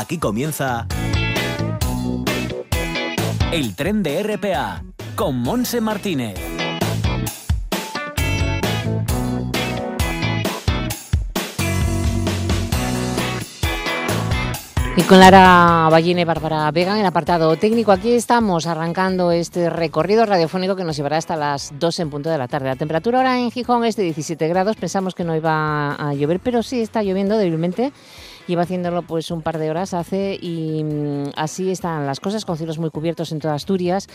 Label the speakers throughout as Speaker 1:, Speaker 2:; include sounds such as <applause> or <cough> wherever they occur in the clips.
Speaker 1: Aquí comienza el tren de RPA con Monse Martínez.
Speaker 2: Y con Lara Ballina y Bárbara Vega en el apartado técnico, aquí estamos arrancando este recorrido radiofónico que nos llevará hasta las 2 en punto de la tarde. La temperatura ahora en Gijón es de 17 grados, pensamos que no iba a llover, pero sí está lloviendo débilmente Lleva haciéndolo pues un par de horas hace y mm, así están las cosas, con cielos muy cubiertos en toda Asturias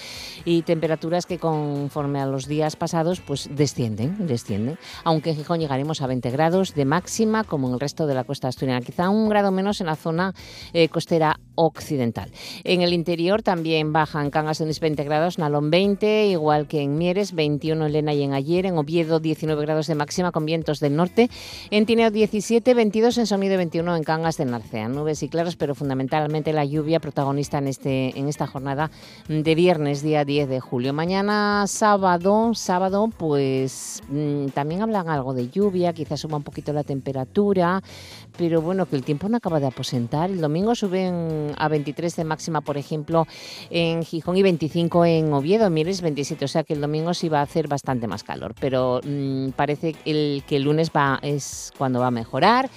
Speaker 2: y temperaturas que conforme a los días pasados pues descienden, descienden. Aunque en Gijón llegaremos a 20 grados de máxima como en el resto de la costa asturiana, quizá un grado menos en la zona eh, costera occidental. En el interior también bajan Cangas en 20 grados, Nalón 20, igual que en Mieres, 21 en Lena y en Ayer, en Oviedo 19 grados de máxima con vientos del norte, en Tineo 17, 22 en Sonido 21 en Cangas de Narcea. Nubes y claros, pero fundamentalmente la lluvia protagonista en, este, en esta jornada de viernes, día 10 de julio. Mañana sábado, sábado, pues mm, también hablan algo de lluvia, quizás suba un poquito la temperatura, pero bueno, que el tiempo no acaba de aposentar. El domingo suben a 23 de máxima, por ejemplo, en Gijón y 25 en Oviedo, Mires 27, o sea que el domingo sí va a hacer bastante más calor, pero mm, parece el, que el lunes va, es cuando va a mejorar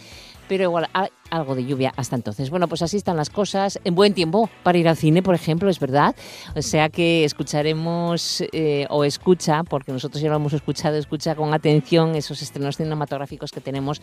Speaker 2: pero igual algo de lluvia hasta entonces. Bueno, pues así están las cosas. En buen tiempo para ir al cine, por ejemplo, es verdad. O sea que escucharemos eh, o escucha, porque nosotros ya lo hemos escuchado, escucha con atención esos estrenos cinematográficos que tenemos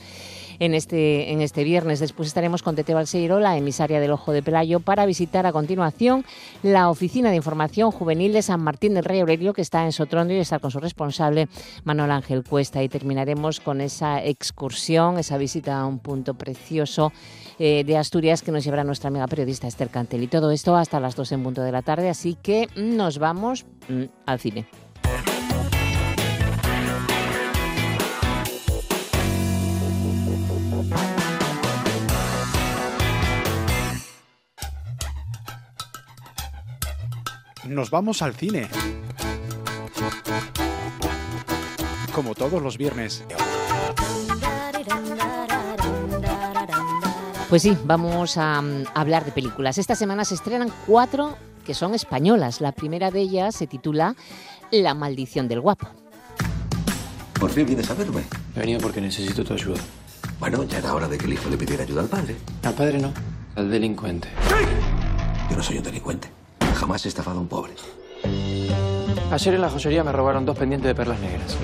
Speaker 2: en este, en este viernes. Después estaremos con Tete Balseiro, la emisaria del Ojo de Pelayo, para visitar a continuación la Oficina de Información Juvenil de San Martín del Rey Aurelio, que está en Sotrondo y está con su responsable, Manuel Ángel Cuesta. Y terminaremos con esa excursión, esa visita a un punto precioso eh, de Asturias que nos llevará nuestra amiga periodista Esther Cantel. Y todo esto hasta las 2 en punto de la tarde, así que nos vamos mm, al cine.
Speaker 3: Nos vamos al cine. Como todos los viernes.
Speaker 2: Pues sí, vamos a, mm, hablar de películas. Esta semana se estrenan cuatro que son españolas. La primera de ellas se titula La maldición del guapo.
Speaker 4: ¿Por fin vienes a verme?
Speaker 5: He venido porque necesito tu ayuda.
Speaker 4: Bueno, ya era hora de que el hijo le pidiera ayuda al padre.
Speaker 5: Al padre no, al delincuente.
Speaker 4: Yo no soy un delincuente. Jamás he estafado a un pobre.
Speaker 5: Ayer en la joyería me robaron dos pendientes de perlas negras.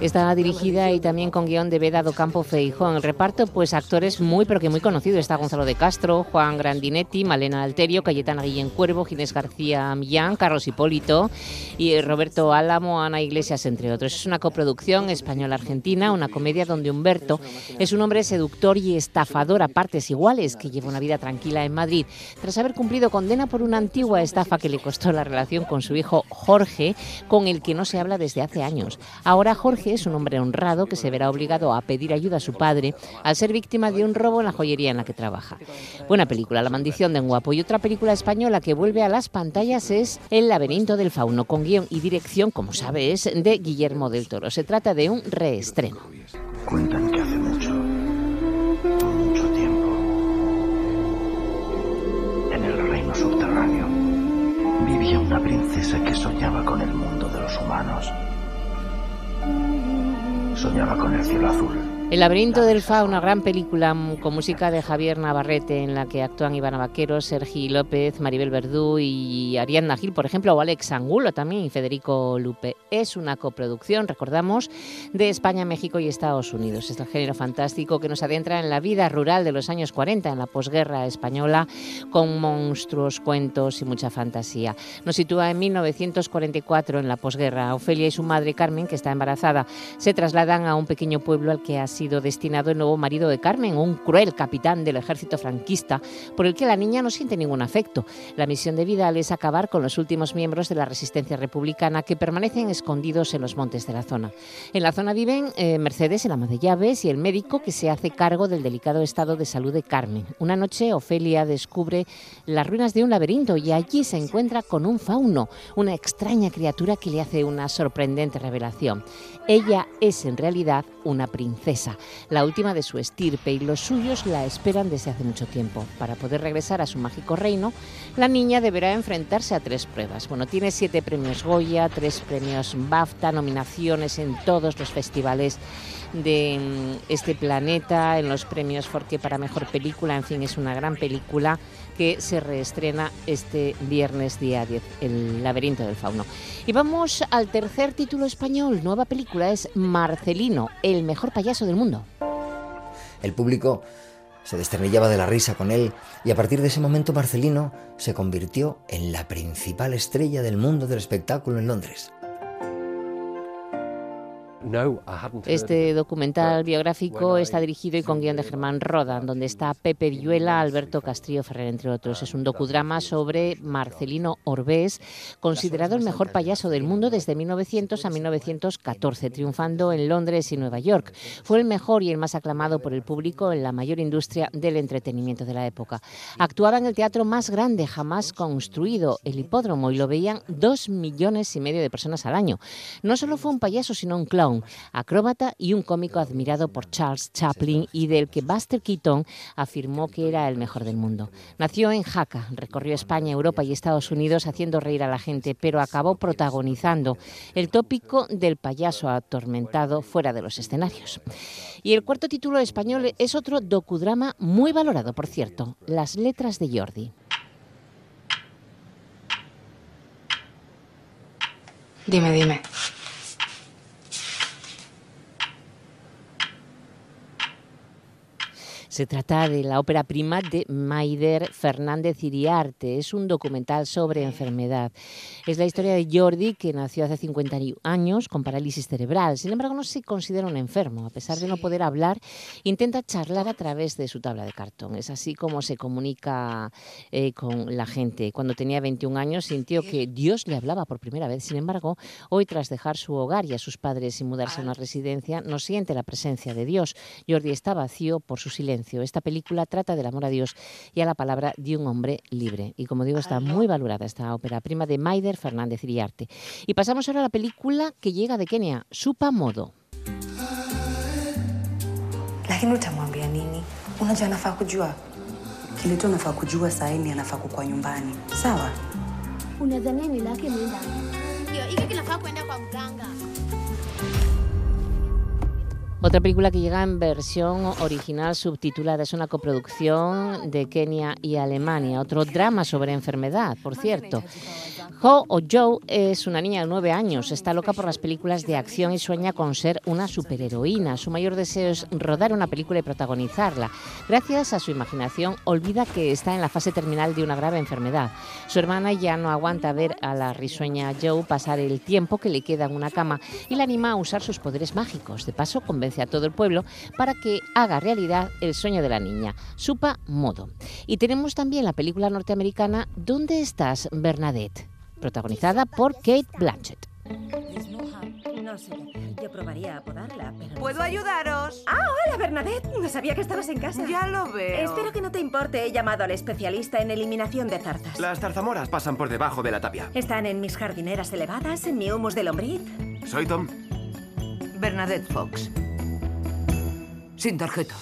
Speaker 2: Está dirigida y también con guion de Vedado Campo Feijo. En el reparto, pues actores muy, pero que muy conocidos. Está Gonzalo de Castro, Juan Grandinetti, Malena Alterio, Cayetana Guillén Cuervo, Ginés García Millán, Carlos Hipólito y Roberto Álamo, Ana Iglesias, entre otros. Es una coproducción española-argentina, una comedia donde Humberto es un hombre seductor y estafador a partes iguales que lleva una vida tranquila en Madrid. Tras haber cumplido condena por una antigua estafa que le costó la relación con su hijo Jorge, con el que no se habla desde hace años. Ahora Jorge es un hombre honrado que se verá obligado a pedir ayuda a su padre al ser víctima de un robo en la joyería en la que trabaja. Buena película, La maldición de un guapo. Y otra película española que vuelve a las pantallas es El laberinto del fauno, con guion y dirección, como sabes, de Guillermo del Toro. Se trata de un reestreno.
Speaker 6: Cuentan que hace mucho, mucho tiempo, en el reino subterráneo, vivía una princesa que soñaba con el mundo de los humanos soñaba con el cielo azul
Speaker 2: el laberinto del Fa, una gran película con música de Javier Navarrete en la que actúan Ivana Vaquero, Sergi López, Maribel Verdú y Ariadna Gil, por ejemplo, o Alex Angulo también y Federico Lupe. Es una coproducción, recordamos, de España, México y Estados Unidos. Es el género fantástico que nos adentra en la vida rural de los años 40, en la posguerra española, con monstruos, cuentos y mucha fantasía. Nos sitúa en 1944, en la posguerra. Ofelia y su madre Carmen, que está embarazada, se trasladan a un pequeño pueblo al que así sido destinado el nuevo marido de Carmen, un cruel capitán del ejército franquista, por el que la niña no siente ningún afecto. La misión de Vidal es acabar con los últimos miembros de la resistencia republicana que permanecen escondidos en los montes de la zona. En la zona viven eh, Mercedes, el ama de llaves, y el médico que se hace cargo del delicado estado de salud de Carmen. Una noche, Ofelia descubre las ruinas de un laberinto y allí se encuentra con un fauno, una extraña criatura que le hace una sorprendente revelación. Ella es en realidad una princesa la última de su estirpe, y los suyos la esperan desde hace mucho tiempo. Para poder regresar a su mágico reino, la niña deberá enfrentarse a tres pruebas. Bueno, tiene siete premios Goya, tres premios BAFTA, nominaciones en todos los festivales de mm, este planeta, en los premios Forque para Mejor Película, en fin, es una gran película que se reestrena este viernes día 10, El laberinto del fauno. Y vamos al tercer título español, nueva película, es Marcelino, el mejor payaso del mundo.
Speaker 7: El público se desternillaba de la risa con él y a partir de ese momento Marcelino se convirtió en la principal estrella del mundo del espectáculo en Londres.
Speaker 2: Este documental biográfico está dirigido y con guion de Germán Rodan, donde está Pepe Villuela, Alberto Castrillo Ferrer, entre otros. Es un docudrama sobre Marcelino Orbés, considerado el mejor payaso del mundo desde 1900 a 1914, triunfando en Londres y Nueva York. Fue el mejor y el más aclamado por el público en la mayor industria del entretenimiento de la época. Actuaba en el teatro más grande jamás construido, el hipódromo, y lo veían dos millones y medio de personas al año. No solo fue un payaso, sino un clown acróbata y un cómico admirado por Charles Chaplin y del que Buster Keaton afirmó que era el mejor del mundo. Nació en Jaca, recorrió España, Europa y Estados Unidos haciendo reír a la gente, pero acabó protagonizando el tópico del payaso atormentado fuera de los escenarios. Y el cuarto título español es otro docudrama muy valorado, por cierto, Las letras de Jordi.
Speaker 8: Dime, dime.
Speaker 2: Se trata de la ópera prima de Maider Fernández Iriarte. Es un documental sobre enfermedad. Es la historia de Jordi, que nació hace 50 años con parálisis cerebral. Sin embargo, no se considera un enfermo. A pesar de no poder hablar, intenta charlar a través de su tabla de cartón. Es así como se comunica eh, con la gente. Cuando tenía 21 años sintió que Dios le hablaba por primera vez. Sin embargo, hoy, tras dejar su hogar y a sus padres y mudarse a una residencia, no siente la presencia de Dios. Jordi está vacío por su silencio esta película trata del amor a Dios y a la palabra de un hombre libre. Y como digo, está muy valorada esta ópera prima de Maider Fernández Iriarte. Y pasamos ahora a la película que llega de Kenia, Supa Modo.
Speaker 9: lakini utamwambia nini? Unajua anafaa kujua kile tu anafaa kujua saa hii ni anafaa kukua nyumbani, sawa?
Speaker 10: Unadhania ni lake mwenda? Ndio, hiki kinafaa kwenda kwa mganga.
Speaker 2: Otra película que llega en versión original subtitulada es una coproducción de Kenia y Alemania. Otro drama sobre enfermedad, por cierto. Ho o Joe es una niña de nueve años, está loca por las películas de acción y sueña con ser una superheroína. Su mayor deseo es rodar una película y protagonizarla. Gracias a su imaginación, olvida que está en la fase terminal de una grave enfermedad. Su hermana ya no aguanta ver a la risueña Joe pasar el tiempo que le queda en una cama y la anima a usar sus poderes mágicos. De paso, convence a todo el pueblo para que haga realidad el sueño de la niña, Supa Modo. Y tenemos también la película norteamericana ¿Dónde estás, Bernadette? protagonizada por Kate Blanchett.
Speaker 11: No sé Yo probaría a podarla, pero...
Speaker 12: ¿Puedo ayudaros?
Speaker 11: Ah, hola, Bernadette. No sabía que estabas en casa.
Speaker 12: Ya lo veo.
Speaker 11: Espero que no te importe. He llamado al especialista en eliminación de zarzas.
Speaker 13: Las zarzamoras pasan por debajo de la tapia.
Speaker 11: Están en mis jardineras elevadas, en mi humus de lombriz.
Speaker 13: Soy Tom.
Speaker 12: Bernadette Fox. Sin tarjeta.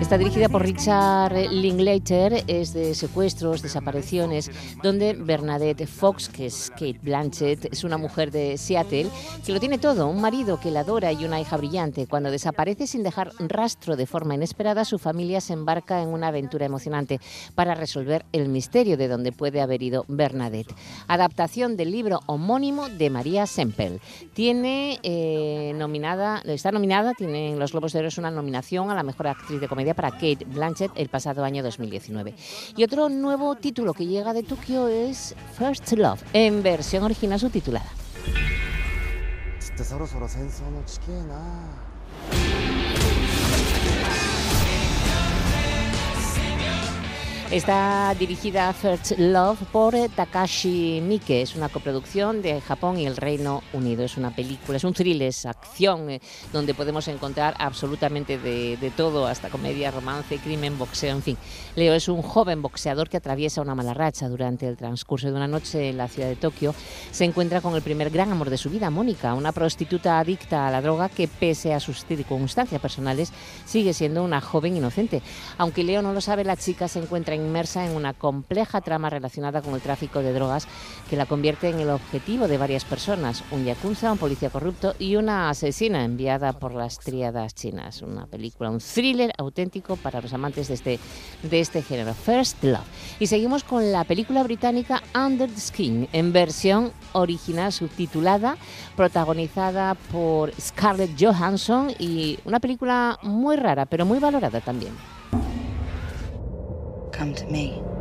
Speaker 2: Está dirigida por Richard Linklater, es de secuestros, desapariciones, donde Bernadette Fox, que es Kate Blanchett, es una mujer de Seattle que lo tiene todo, un marido que la adora y una hija brillante. Cuando desaparece sin dejar rastro de forma inesperada, su familia se embarca en una aventura emocionante para resolver el misterio de dónde puede haber ido Bernadette. Adaptación del libro homónimo de María Sempel. Tiene eh, nominada, está nominada, tiene en los Globos de Oro una nominación a la mejor actriz de comedia para Kate Blanchett el pasado año 2019. Y otro nuevo título que llega de Tokio es First Love, en versión original subtitulada. Está dirigida First Love por Takashi Miike. Es una coproducción de Japón y el Reino Unido. Es una película, es un thriller, es acción, eh, donde podemos encontrar absolutamente de, de, todo, hasta comedia, romance, crimen, boxeo, en fin. Leo es un joven boxeador que atraviesa una mala racha durante el transcurso de una noche en la ciudad de Tokio. Se encuentra con el primer gran amor de su vida, Mónica, una prostituta adicta a la droga que, pese a sus circunstancias personales, sigue siendo una joven inocente. Aunque Leo no lo sabe, la chica se encuentra inmersa en una compleja trama relacionada con el tráfico de drogas que la convierte en el objetivo de varias personas, un yakuza, un policía corrupto y una asesina enviada por las tríadas chinas. Una película, un thriller auténtico para los amantes de este, de este género, First Love. Y seguimos con la película británica Under the Skin, en versión original subtitulada, protagonizada por Scarlett Johansson y una película muy rara, pero muy valorada también.
Speaker 9: Come to me.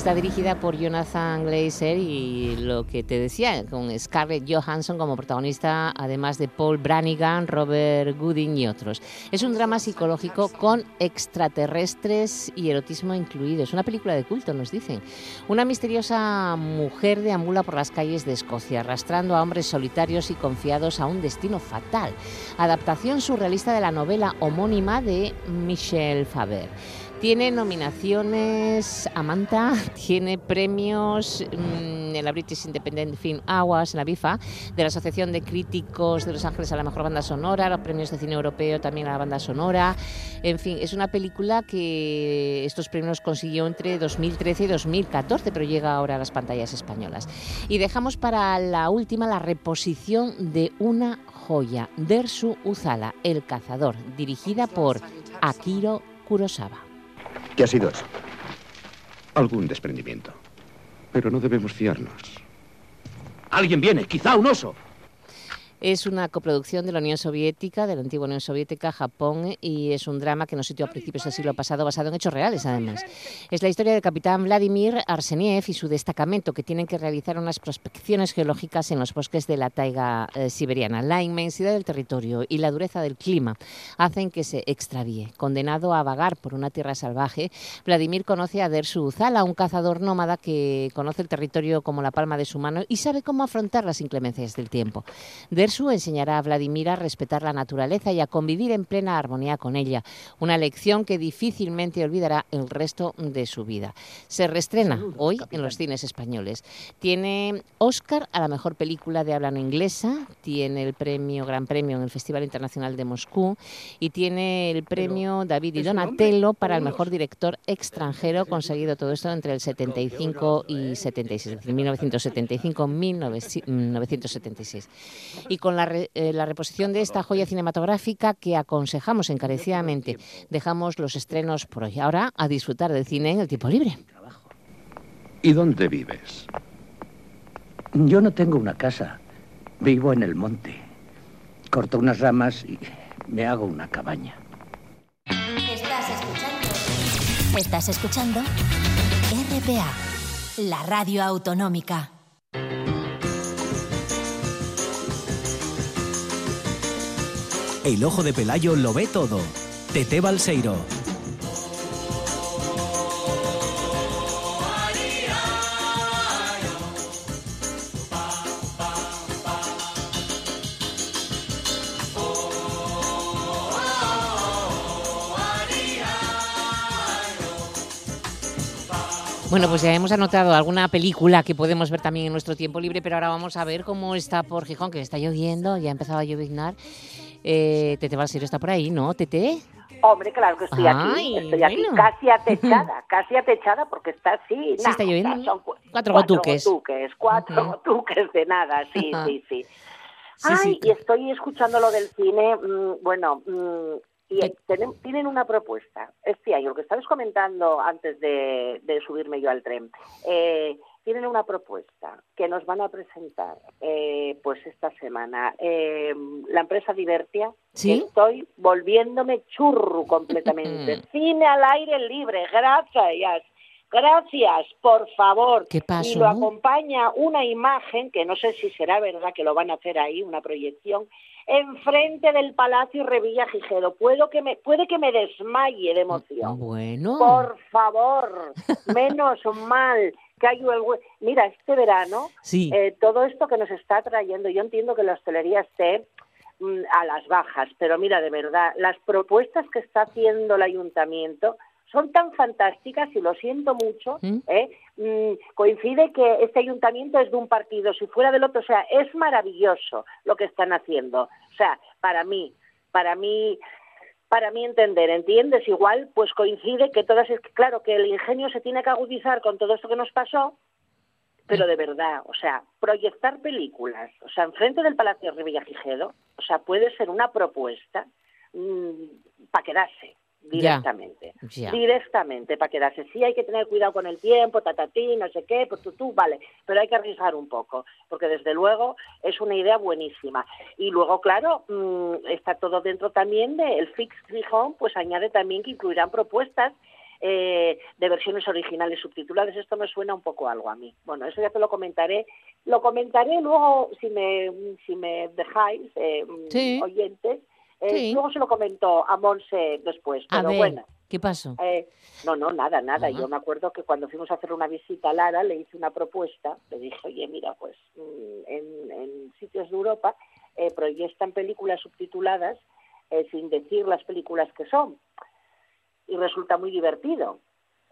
Speaker 2: Está dirigida por Jonathan Glazer y lo que te decía, con Scarlett Johansson como protagonista, además de Paul Branigan, Robert Gooding y otros. Es un drama psicológico con extraterrestres y erotismo incluido. Una película de culto, nos dicen. Una misteriosa mujer deambula por las calles de Escocia, arrastrando a hombres solitarios y confiados a un destino fatal. Adaptación surrealista de la novela homónima de Michel Faber. Tiene nominaciones a Manta, <laughs> tiene premios mmm, en la British Independent Film Awards, en la BIFA, de la Asociación de Críticos de Los Ángeles a la Mejor Banda Sonora, los premios de cine europeo también a la banda sonora. En fin, es una película que estos premios consiguió entre 2013 y 2014, pero llega ahora a las pantallas españolas. Y dejamos para la última la reposición de una joya, Dersu Uzala, El Cazador, dirigida por Akiro Kurosawa.
Speaker 8: ¿Qué ha sido eso? Algún desprendimiento. Pero no debemos fiarnos.
Speaker 14: Alguien viene, quizá un oso.
Speaker 2: Es una coproducción de la Unión Soviética, de la antigua Unión Soviética, Japón, y es un drama que nos sitúa a principios del siglo pasado, basado en hechos reales, además. Es la historia del capitán Vladimir Arseniev y su destacamento, que tienen que realizar unas prospecciones geológicas en los bosques de la taiga eh, siberiana. La inmensidad del territorio y la dureza del clima hacen que se extravíe. Condenado a vagar por una tierra salvaje, Vladimir conoce a Dersu Uzala, un cazador nómada que conoce el territorio como la palma de su mano y sabe cómo afrontar las inclemencias del tiempo. Enseñará a Vladimir a respetar la naturaleza y a convivir en plena armonía con ella, una lección que difícilmente olvidará el resto de su vida. Se reestrena hoy en los cines españoles. Tiene Oscar a la mejor película de habla no inglesa, tiene el premio Gran Premio en el Festival Internacional de Moscú y tiene el premio David y Donatello para el mejor director extranjero, conseguido todo esto entre el 75 y 76, es decir, 1975-1976. Y con la, re, eh, la, reposición de esta joya cinematográfica que aconsejamos encarecidamente. Dejamos los estrenos por hoy. Ahora a disfrutar del cine en el tiempo libre.
Speaker 8: ¿Y dónde vives?
Speaker 14: Yo no tengo una casa. Vivo en el monte. Corto unas ramas y me hago una cabaña.
Speaker 15: Estás escuchando. Estás escuchando RPA, la radio autonómica.
Speaker 1: El ojo de Pelayo lo ve todo. Tete Balseiro.
Speaker 2: Bueno, pues ya hemos anotado alguna película que podemos ver también en nuestro tiempo libre, pero ahora vamos a ver cómo está por Gijón, que está lloviendo, ya ha empezado a lloviznar. Eh, Tete Balseiro está por ahí, ¿no, Tete?
Speaker 16: Hombre, claro que estoy Ay, aquí, estoy aquí bueno. casi atechada, <laughs> casi atechada porque está así.
Speaker 2: Sí, está lloviendo.
Speaker 16: Son cu
Speaker 2: cuatro,
Speaker 16: cuatro
Speaker 2: gotuques.
Speaker 16: gotuques. Cuatro uh -huh. gotuques de nada, sí, sí, sí.
Speaker 2: Sí,
Speaker 16: Ay,
Speaker 2: sí.
Speaker 16: y estoy escuchando lo del cine, mmm, bueno, mmm, y tienen, tienen, una propuesta este año, lo que estabas comentando antes de, de subirme yo al tren. Eh, tienen una propuesta que nos van a presentar eh, pues esta semana. Eh, la empresa Divertia.
Speaker 2: ¿Sí?
Speaker 16: Estoy volviéndome churro completamente. <laughs> Cine al aire libre, gracias. Gracias, por favor.
Speaker 2: ¿Qué pasó?
Speaker 16: Y lo acompaña una imagen, que no sé si será verdad que lo van a hacer ahí, una proyección, enfrente del Palacio Revilla Gijedo. Puedo que me, puede que me desmaye de emoción.
Speaker 2: Bueno.
Speaker 16: Por favor, <laughs> menos mal que hay el... Mira, este verano,
Speaker 2: Sí.
Speaker 16: eh, todo esto que nos está trayendo, yo entiendo que la hostelería esté mm, a las bajas, pero mira, de verdad, las propuestas que está haciendo el ayuntamiento son tan fantásticas y lo siento mucho. ¿eh? Mm, coincide que este ayuntamiento es de un partido, si fuera del otro, o sea, es maravilloso lo que están haciendo. O sea, para mí, para mí, para mí entender, ¿entiendes? Igual, pues coincide que todas, es claro, que el ingenio se tiene que agudizar con todo esto que nos pasó, pero de verdad, o sea, proyectar películas, o sea, enfrente del Palacio Rivilla Gijedo, o sea, puede ser una propuesta para quedarse Directamente. Directamente, para quedarse. Sí hay que tener cuidado con el tiempo, tatatí, no sé qué, pues tú, tú, vale, pero hay que arriesgar un poco, porque desde luego es una idea buenísima. Y luego, claro, mm, está todo dentro también del Fix Gijón, pues añade también que incluirán propuestas eh, de versiones originales subtituladas. Esto me suena un poco algo a mí. Bueno, eso ya te lo comentaré. Lo comentaré luego, si me, si me dejáis, eh,
Speaker 2: Sí.
Speaker 16: oyentes. Eh,
Speaker 2: Sí.
Speaker 16: Luego se lo comento a Monse después.
Speaker 2: A
Speaker 16: Pero
Speaker 2: ver,
Speaker 16: bueno.
Speaker 2: ¿qué pasó?
Speaker 16: Eh, no, no, nada, nada. Yo me acuerdo que cuando fuimos a hacer una visita a Lara, le hice una propuesta. Le dije, oye, mira, pues mm, en, en sitios de Europa eh, proyectan películas subtituladas eh, sin decir las películas que son. Y resulta muy divertido.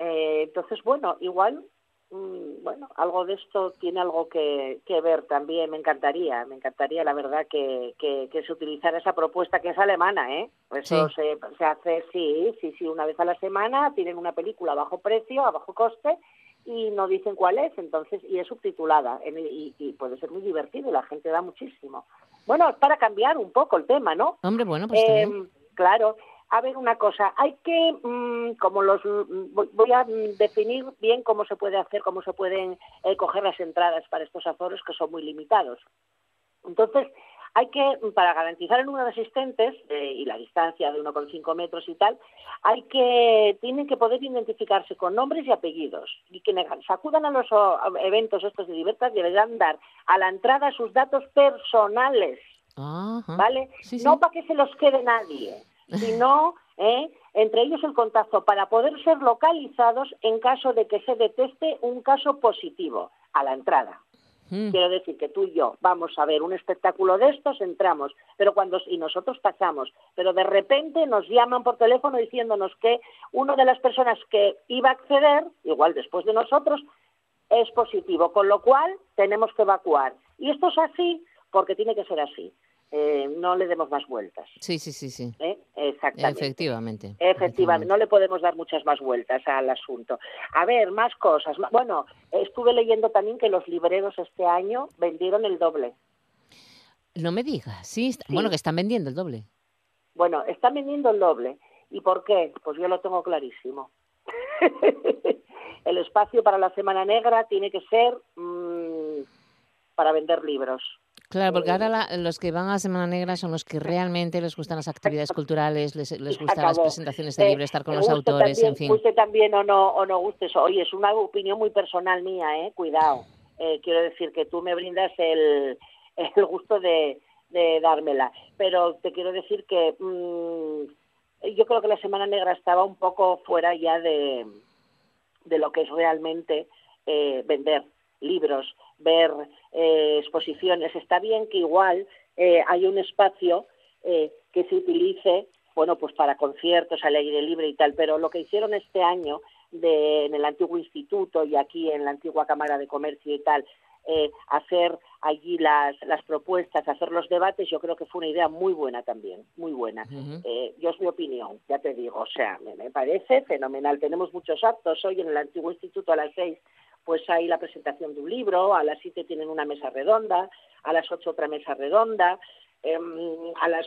Speaker 16: Entonces, bueno, igual, bueno, algo de esto tiene algo que, que ver también. Me encantaría, me encantaría, la verdad, que, que, que se utilizara esa propuesta que es alemana, ¿eh? Eso
Speaker 2: Sí.
Speaker 16: se, se hace, sí, sí, sí, una vez a la semana tienen una película a bajo precio, a bajo coste, y no dicen cuál es, entonces, y es subtitulada, y, y puede ser muy divertido, y la gente da muchísimo. Bueno, es para cambiar un poco el tema, ¿no?
Speaker 2: Hombre, bueno, pues
Speaker 16: Eh,
Speaker 2: bien.
Speaker 16: claro. A ver, una cosa, hay que, mm, como los, mm, voy- a definir bien cómo se puede hacer, cómo se pueden eh, coger las entradas para estos aforos que son muy limitados. Entonces, hay que, para garantizar el número de asistentes eh, y la distancia de 1,5 metros y tal, hay que, tienen que poder identificarse con nombres y apellidos. Y quienes se acudan a los eventos estos de libertad deberán dar a la entrada sus datos personales.
Speaker 2: Ajá.
Speaker 16: ¿vale?
Speaker 2: Sí, sí.
Speaker 16: No para que se los quede nadie, sino ¿eh? entre ellos el contacto para poder ser localizados en caso de que se deteste un caso positivo a la entrada.
Speaker 2: Mm.
Speaker 16: Quiero decir que tú y yo vamos a ver un espectáculo de estos, entramos, pero cuando y nosotros pasamos, pero de repente nos llaman por teléfono diciéndonos que una de las personas que iba a acceder, igual después de nosotros, es positivo, con lo cual tenemos que evacuar. Y esto es así porque tiene que ser así. Eh, no le demos más vueltas.
Speaker 2: Sí, sí, sí, sí.
Speaker 16: ¿eh? Exactamente.
Speaker 2: Efectivamente.
Speaker 16: Efectivamente, no le podemos dar muchas más vueltas al asunto. A ver, más cosas. Bueno, estuve leyendo también que los libreros este año vendieron el doble.
Speaker 2: No me digas. Sí, bueno, que están vendiendo el doble.
Speaker 16: Bueno, están vendiendo el doble. ¿Y por qué? Pues yo lo tengo clarísimo. <laughs> el espacio para la Semana Negra tiene que ser mm, para vender libros.
Speaker 2: Claro, porque ahora la- los que van a Semana Negra son los que realmente les gustan las actividades culturales, les, les <laughs> gustan las presentaciones de
Speaker 16: Eh,
Speaker 2: libros, estar con los autores,
Speaker 16: también-
Speaker 2: en fin.
Speaker 16: Guste también o no, o no guste eso. Oye, es una opinión muy personal mía, ¿eh? Cuidado. Eh, quiero decir que tú me brindas el, el gusto de, de dármela. Pero te quiero decir que mm, yo creo que la Semana Negra estaba un poco fuera ya de, de lo que es realmente eh, vender libros, ver eh, exposiciones. Está bien que igual eh, hay un espacio eh, que se utilice, bueno, pues para conciertos al aire libre y tal, pero lo que hicieron este año de, en el antiguo instituto y aquí en la antigua Cámara de Comercio y tal, eh, hacer allí las, las propuestas, hacer los debates, yo creo que fue una idea muy buena también, muy buena. Eh, yo es mi opinión, ya te digo, o sea, me, me parece fenomenal. Tenemos muchos actos hoy en el antiguo instituto a las seis, pues hay la presentación de un libro, a las siete tienen una mesa redonda, a las ocho otra mesa redonda, em, a las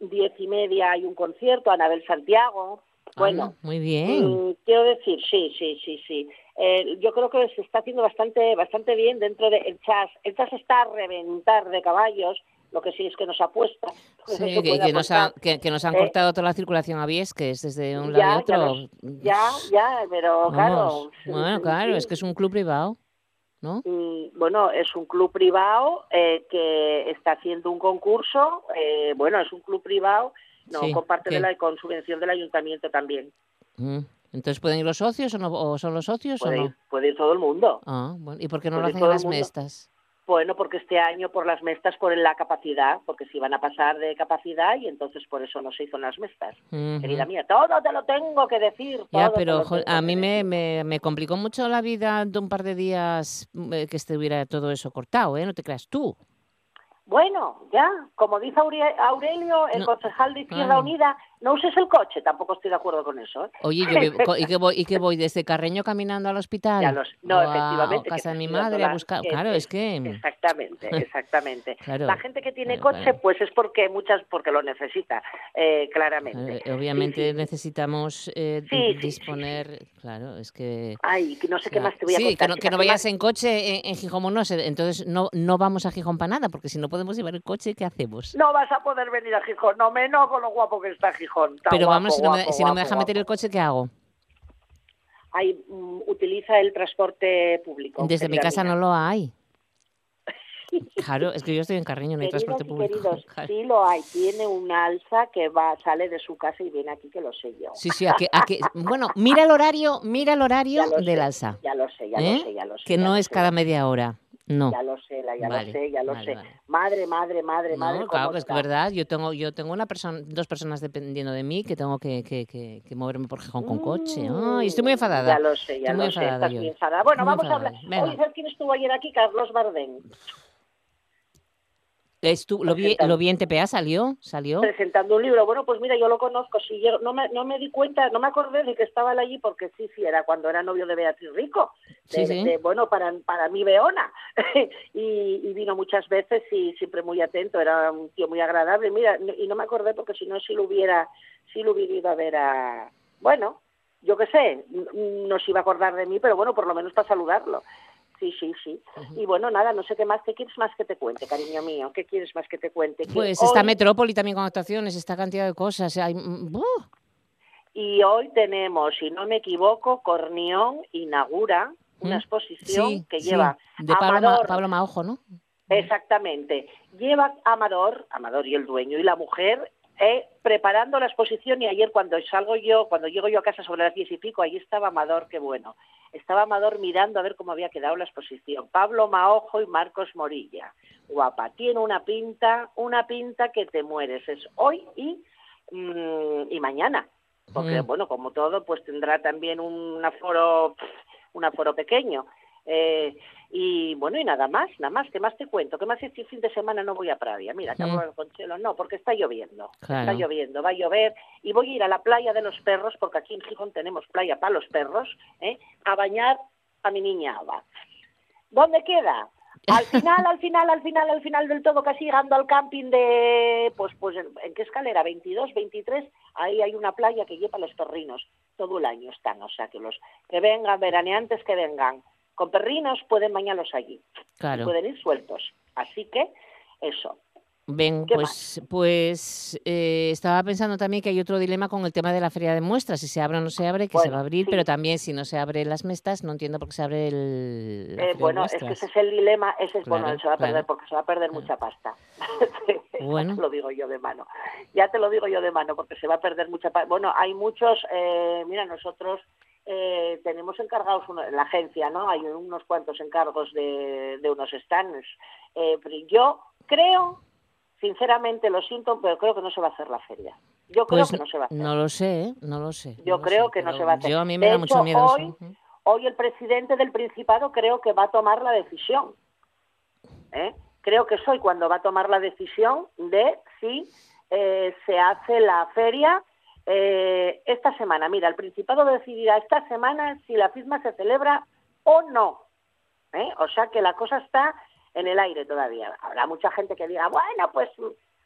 Speaker 16: diez y media hay un concierto, Anabel Santiago. Bueno,
Speaker 2: Anda, muy bien.
Speaker 16: Mm, quiero decir, sí, sí, sí, sí. Eh, yo creo que se está haciendo bastante, bastante bien dentro del jazz. El jazz está a reventar de caballos. Lo que sí es que nos apuesta. <laughs>
Speaker 2: Sí,
Speaker 16: no
Speaker 2: que, nos han,
Speaker 16: apostar.
Speaker 2: que, que nos han
Speaker 16: Eh,
Speaker 2: cortado toda la circulación a Viesques desde un
Speaker 16: ya,
Speaker 2: lado y
Speaker 16: ya,
Speaker 2: otro.
Speaker 16: ya, ya, pero claro.
Speaker 2: Vamos, Bueno, claro,
Speaker 16: sí.
Speaker 2: es que es un club privado, ¿no?
Speaker 16: Mm, Bueno, es un club privado eh, que está haciendo un concurso. eh, bueno, es un club privado, no
Speaker 2: Sí,
Speaker 16: con parte de la con subvención del ayuntamiento también.
Speaker 2: Mm. Entonces, ¿pueden ir los socios o, no, o son los socios
Speaker 16: Puede
Speaker 2: o
Speaker 16: ir,
Speaker 2: no?
Speaker 16: puede ir todo el mundo.
Speaker 2: Ah, bueno. ¿Y por qué no lo
Speaker 16: Puede
Speaker 2: hacen en las mestas?
Speaker 16: Bueno, porque este año por las mestas, por la capacidad, porque se iban a pasar de capacidad y entonces por eso no se hizo en las mestas. Querida mía, todo te lo tengo que decir.
Speaker 2: Ya,
Speaker 16: todo
Speaker 2: pero jo, a mí me, me, me complicó mucho la vida de un par de días mm, eh, que estuviera todo eso cortado, ¿eh? No te creas tú.
Speaker 16: Bueno, ya, como dice Aurelio, el
Speaker 2: No,
Speaker 16: concejal de Izquierda
Speaker 2: claro.
Speaker 16: Unida, no uses el coche, tampoco estoy de acuerdo con eso. ¿eh?
Speaker 2: Oye, yo vivo- ¿y, que voy, ¿y que voy desde Carreño caminando al hospital?
Speaker 16: Ya los- no,
Speaker 2: a,
Speaker 16: efectivamente,
Speaker 2: casa de mi madre a buscar. Claro, es que...
Speaker 16: Exactamente, <laughs> exactamente.
Speaker 2: Claro,
Speaker 16: la gente que tiene
Speaker 2: claro,
Speaker 16: coche,
Speaker 2: claro.
Speaker 16: pues es porque muchas, porque lo necesita, eh, claramente.
Speaker 2: Eh, obviamente necesitamos eh,
Speaker 16: Sí, sí, sí,
Speaker 2: disponer, claro, es que...
Speaker 16: Ay, que no sé qué más te voy a
Speaker 2: sí,
Speaker 16: contar.
Speaker 2: que no, que no
Speaker 16: ¿qué
Speaker 2: vayas en coche en, en Gijón o no, se- entonces no, no vamos a Gijón para nada, porque si no podemos llevar el coche, ¿qué hacemos?
Speaker 16: No vas a poder venir a Gijón, no menos con lo guapo que está Gijón. Está
Speaker 2: Pero
Speaker 16: guapo,
Speaker 2: vamos, si no me,
Speaker 16: guapo,
Speaker 2: si no me
Speaker 16: guapo,
Speaker 2: deja meter el coche, ¿qué hago?
Speaker 16: Ay, mm, utiliza el transporte público.
Speaker 2: Desde mi casa no lo hay. <laughs> Claro, es que yo estoy en Carreño, no hay transporte público.
Speaker 16: queridos, <laughs>
Speaker 2: Claro.
Speaker 16: sí lo hay. Tiene un alza que va, sale de su casa y viene aquí, que lo sé yo.
Speaker 2: Sí, sí, aquí, aquí- bueno, mira el horario, mira el horario del
Speaker 16: sé,
Speaker 2: alza.
Speaker 16: Ya lo sé, ya
Speaker 2: ¿eh?
Speaker 16: lo sé, ya lo sé.
Speaker 2: Que no es
Speaker 16: sé.
Speaker 2: cada media hora, no.
Speaker 16: Ya lo sé, la- ya
Speaker 2: Vale,
Speaker 16: lo sé, ya lo
Speaker 2: vale,
Speaker 16: sé.
Speaker 2: vale.
Speaker 16: Madre, madre, madre, madre.
Speaker 2: Claro,
Speaker 16: ¿cómo
Speaker 2: que es verdad, yo tengo, yo tengo una persona, dos personas dependiendo de mí que tengo que, que, que, que moverme por Gijón con coche. Ay, estoy muy enfadada.
Speaker 16: Mm, Ya lo sé, ya
Speaker 2: Estoy muy
Speaker 16: lo sé,
Speaker 2: enfadada
Speaker 16: estás muy enfadada. Bueno,
Speaker 2: Muy
Speaker 16: vamos a hablar.
Speaker 2: Venga.
Speaker 16: Oye, ¿sabes quién estuvo ayer aquí? Carlos Bardén.
Speaker 2: Estu- lo, vi, lo vi en TPA, salió, salió.
Speaker 16: presentando un libro. Bueno, pues mira, yo lo conozco. Sí, yo no me, no me di cuenta, no me acordé de que estaba él allí porque sí, sí, era cuando era novio de Beatriz Rico. De,
Speaker 2: Sí, sí.
Speaker 16: de, bueno, para, para mí, Beona. <laughs> y, y vino muchas veces y siempre muy atento. Era un tío muy agradable. Mira, y no me acordé porque si no, si lo hubiera, si lo hubiera ido a ver a. Bueno, yo qué sé, no se iba a acordar de mí, pero bueno, por lo menos para saludarlo. Sí, sí, sí. Y bueno, nada, no sé qué más, ¿qué quieres más que te cuente, cariño mío? ¿Qué quieres más que te cuente?
Speaker 2: Pues está
Speaker 16: hoy-
Speaker 2: Metrópoli también con actuaciones, esta cantidad de cosas. hay- mm, ¡buh!
Speaker 16: Y hoy tenemos, si no me equivoco, Cornión inaugura una
Speaker 2: Mm,
Speaker 16: exposición
Speaker 2: sí,
Speaker 16: que
Speaker 2: sí,
Speaker 16: lleva
Speaker 2: de Pablo, Ma- Pablo Maojo, ¿no?
Speaker 16: exactamente, lleva Amador, Amador y el dueño y la mujer eh, preparando la exposición y ayer cuando salgo yo, cuando llego yo a casa sobre las diez y pico, ahí estaba Amador, qué bueno, estaba Amador mirando a ver cómo había quedado la exposición. Pablo Maojo y Marcos Morilla, guapa, tiene una pinta, una pinta que te mueres, es hoy y, mm, y mañana. Porque
Speaker 2: Mm.
Speaker 16: bueno como todo pues tendrá también un aforo un aforo pequeño. Eh, y bueno y nada más nada más. Qué más te cuento qué más este fin de semana no voy a Pravia. Mira acabo
Speaker 2: Mm.
Speaker 16: de hablar con Chelo. No porque está lloviendo.
Speaker 2: Claro.
Speaker 16: está lloviendo. Va a llover. Y voy a ir a la playa de los perros porque aquí en Gijón tenemos playa para los perros ¿eh? a bañar a mi niña Ava. ¿dónde queda? Al <laughs> final, al final, al final, al final del todo, casi llegando al camping de, pues, pues, ¿en, qué escalera? 22, 23, ahí hay una playa que lleva los perrinos, todo el año están, o sea, que los que vengan, veraneantes que vengan, con perrinos pueden bañarlos allí,
Speaker 2: Claro.
Speaker 16: pueden ir sueltos, así que, eso.
Speaker 2: Ven,
Speaker 16: ¿Qué
Speaker 2: pues, pues eh, estaba pensando también que hay otro dilema con el tema de la feria de muestras, si se abre o no se abre, que se
Speaker 16: Bueno,
Speaker 2: va a abrir,
Speaker 16: sí.
Speaker 2: pero también si no se abre las mestas, no entiendo por qué se abre el, la
Speaker 16: Eh,
Speaker 2: feria de
Speaker 16: bueno, es que ese es el dilema, ese es, bueno,
Speaker 2: Claro,
Speaker 16: se va a perder
Speaker 2: claro.
Speaker 16: porque se va a perder mucha pasta. <laughs>
Speaker 2: Bueno.
Speaker 16: Ya te lo digo yo de mano. Ya te lo digo yo de mano porque se va a perder mucha pasta. Bueno, hay muchos, eh, mira, nosotros eh, tenemos encargados uno- la agencia, ¿no? Hay unos cuantos encargos de, de unos stands. Eh, pero yo creo, sinceramente lo siento, pero creo que no se va a hacer la feria. Yo creo
Speaker 2: Pues
Speaker 16: que no se va a hacer.
Speaker 2: no lo sé, ¿eh? no lo sé.
Speaker 16: Yo
Speaker 2: no
Speaker 16: creo
Speaker 2: sé,
Speaker 16: que no se va a hacer.
Speaker 2: Yo a mí me
Speaker 16: De
Speaker 2: da
Speaker 16: hecho,
Speaker 2: mucho miedo
Speaker 16: hoy,
Speaker 2: eso.
Speaker 16: Hoy el presidente del Principado creo que va a tomar la decisión. ¿eh? Creo que soy cuando va a tomar la decisión de si eh, se hace la feria eh, esta semana. Mira, el Principado decidirá esta semana si la firma se celebra o no. ¿eh? O sea que la cosa está en el aire todavía. Habrá mucha gente que diga, bueno, pues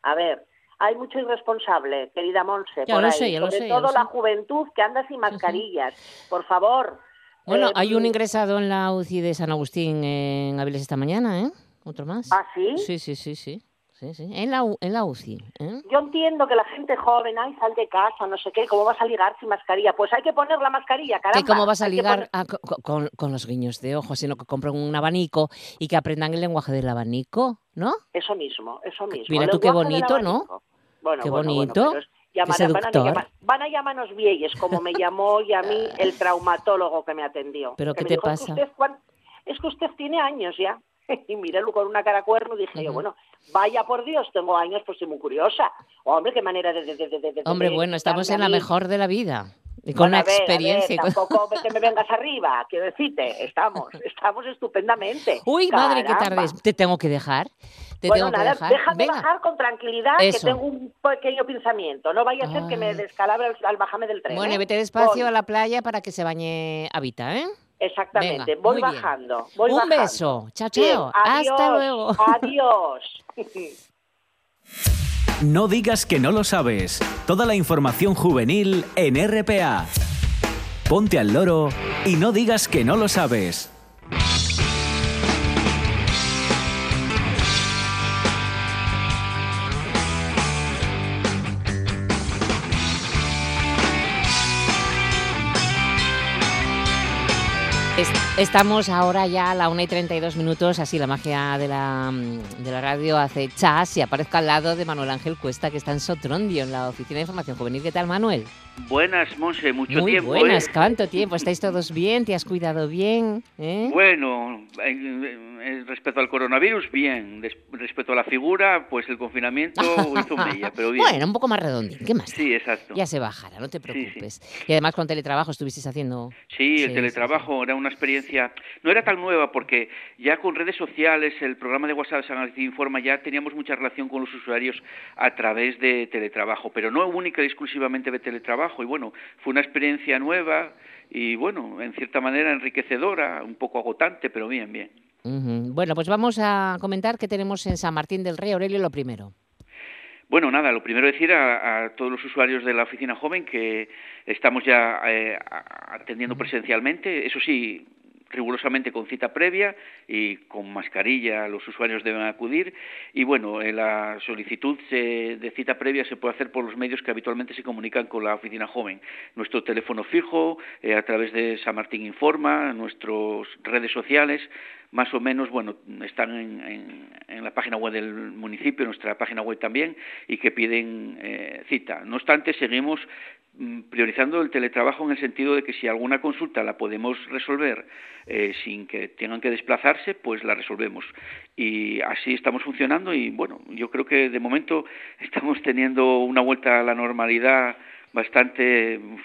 Speaker 16: a ver, hay mucho irresponsable, querida Monse, por ahí.
Speaker 2: sé,
Speaker 16: sobre
Speaker 2: sé,
Speaker 16: todo la
Speaker 2: sé.
Speaker 16: juventud que anda sin mascarillas. Por favor.
Speaker 2: Bueno,
Speaker 16: eh,
Speaker 2: hay un ingresado en la UCI de San Agustín en Avilés esta mañana, ¿eh? Otro más.
Speaker 16: ¿Ah, sí?
Speaker 2: Sí, sí, sí, sí. Sí, sí. En la, en la UCI. ¿eh?
Speaker 16: Yo entiendo que la gente joven, ay, sal de casa, no sé qué, ¿cómo vas a ligar sin mascarilla? Pues hay que poner la mascarilla, caramba.
Speaker 2: Que cómo vas a ligar
Speaker 16: poner-
Speaker 2: a- con, con los guiños de ojos, sino que compren un abanico y que aprendan el lenguaje del abanico, ¿no?
Speaker 16: Eso mismo, eso mismo.
Speaker 2: Mira
Speaker 16: El
Speaker 2: tú qué bonito, ¿no?
Speaker 16: Bueno,
Speaker 2: Qué
Speaker 16: bueno,
Speaker 2: bonito,
Speaker 16: Bueno, pero es-
Speaker 2: qué
Speaker 16: llamar- van, a llamar, van a llamarnos vieyes, como me llamó y a mí <laughs> el traumatólogo que me atendió.
Speaker 2: ¿Pero
Speaker 16: Que
Speaker 2: qué te
Speaker 16: dijo, "Es
Speaker 2: pasa?
Speaker 16: que usted, cuan- es que usted tiene años ya. <laughs> Y miré con una cara cuerno y dije yo, bueno, vaya por Dios, tengo años, pues soy muy curiosa. Hombre, qué manera de... de, de, de-
Speaker 2: Hombre, bueno, estamos en la mejor de la vida. Y con
Speaker 16: Bueno,
Speaker 2: una
Speaker 16: a ver, a ver,
Speaker 2: experiencia. con-
Speaker 16: tampoco <laughs> que me vengas arriba, quiero decirte, estamos, estamos estupendamente.
Speaker 2: Uy, madre, qué tarde es. Te tengo que dejar. Te
Speaker 16: bueno,
Speaker 2: tengo que
Speaker 16: nada,
Speaker 2: dejar.
Speaker 16: déjame
Speaker 2: Venga.
Speaker 16: bajar con tranquilidad,
Speaker 2: Eso.
Speaker 16: que tengo un pequeño pensamiento. No vaya a ser que me descalabre al, al bajarme del tren.
Speaker 2: Bueno,
Speaker 16: ¿eh?
Speaker 2: vete despacio
Speaker 16: Voy.
Speaker 2: a la playa para que se bañe Habita, ¿eh?
Speaker 16: Exactamente,
Speaker 2: Venga,
Speaker 16: voy bajando. Voy
Speaker 2: Un
Speaker 16: bajando.
Speaker 2: beso. Chao, chao. Hasta luego. <laughs>
Speaker 16: Adiós.
Speaker 1: No digas que no lo sabes. Toda la información juvenil en RPA. Ponte al loro y no digas que no lo sabes.
Speaker 2: Estamos ahora ya a la 1 y 32 minutos, así la magia de la, mm, de la radio hace chas y aparezco al lado de Manuel Ángel Cuesta, que está en Sotrondio, en la Oficina de Información Juvenil. ¿Qué tal, Manuel?
Speaker 17: Buenas, Monse, mucho
Speaker 2: Muy
Speaker 17: tiempo.
Speaker 2: buenas,
Speaker 17: ¿eh?
Speaker 2: ¿cuánto tiempo? ¿Estáis todos bien? ¿Te has cuidado bien? ¿Eh?
Speaker 17: Bueno, en- en- respecto al coronavirus, bien. Respecto a la figura, pues el confinamiento <laughs> hizo mella, pero bien.
Speaker 2: Bueno, un poco más redondín, ¿qué más?
Speaker 17: Sí, exacto.
Speaker 2: Ya se bajará, no te preocupes. Y además con teletrabajo estuvisteis haciendo...
Speaker 17: Sí,
Speaker 2: Sí,
Speaker 17: el teletrabajo era una experiencia, no era tan nueva porque ya con redes sociales, el programa de WhatsApp San Agustín Informa, ya teníamos mucha relación con los usuarios a través de teletrabajo, pero no única y exclusivamente de teletrabajo. Y bueno, fue una experiencia nueva y bueno, en cierta manera enriquecedora, un poco agotante, pero bien, bien.
Speaker 2: Bueno, pues vamos a comentar qué tenemos en San Martín del Rey, Aurelio, lo primero.
Speaker 17: Bueno, nada, lo primero decir a, a todos los usuarios de la oficina joven que estamos ya eh, atendiendo presencialmente, eso sí, rigurosamente con cita previa y con mascarilla los usuarios deben acudir y bueno, eh, la solicitud se- de cita previa se puede hacer por los medios que habitualmente se comunican con la oficina joven. Nuestro teléfono fijo, eh, a través de San Martín Informa, nuestras redes sociales, más o menos, bueno, están en, en- la página web del municipio, nuestra página web también, y que piden eh, cita. No obstante, seguimos mm, priorizando el teletrabajo en el sentido de que si alguna consulta la podemos resolver eh, sin que tengan que desplazarse, pues la resolvemos. Y así estamos funcionando y bueno, yo creo que de momento <laughs> estamos teniendo una vuelta a la normalidad bastante uf,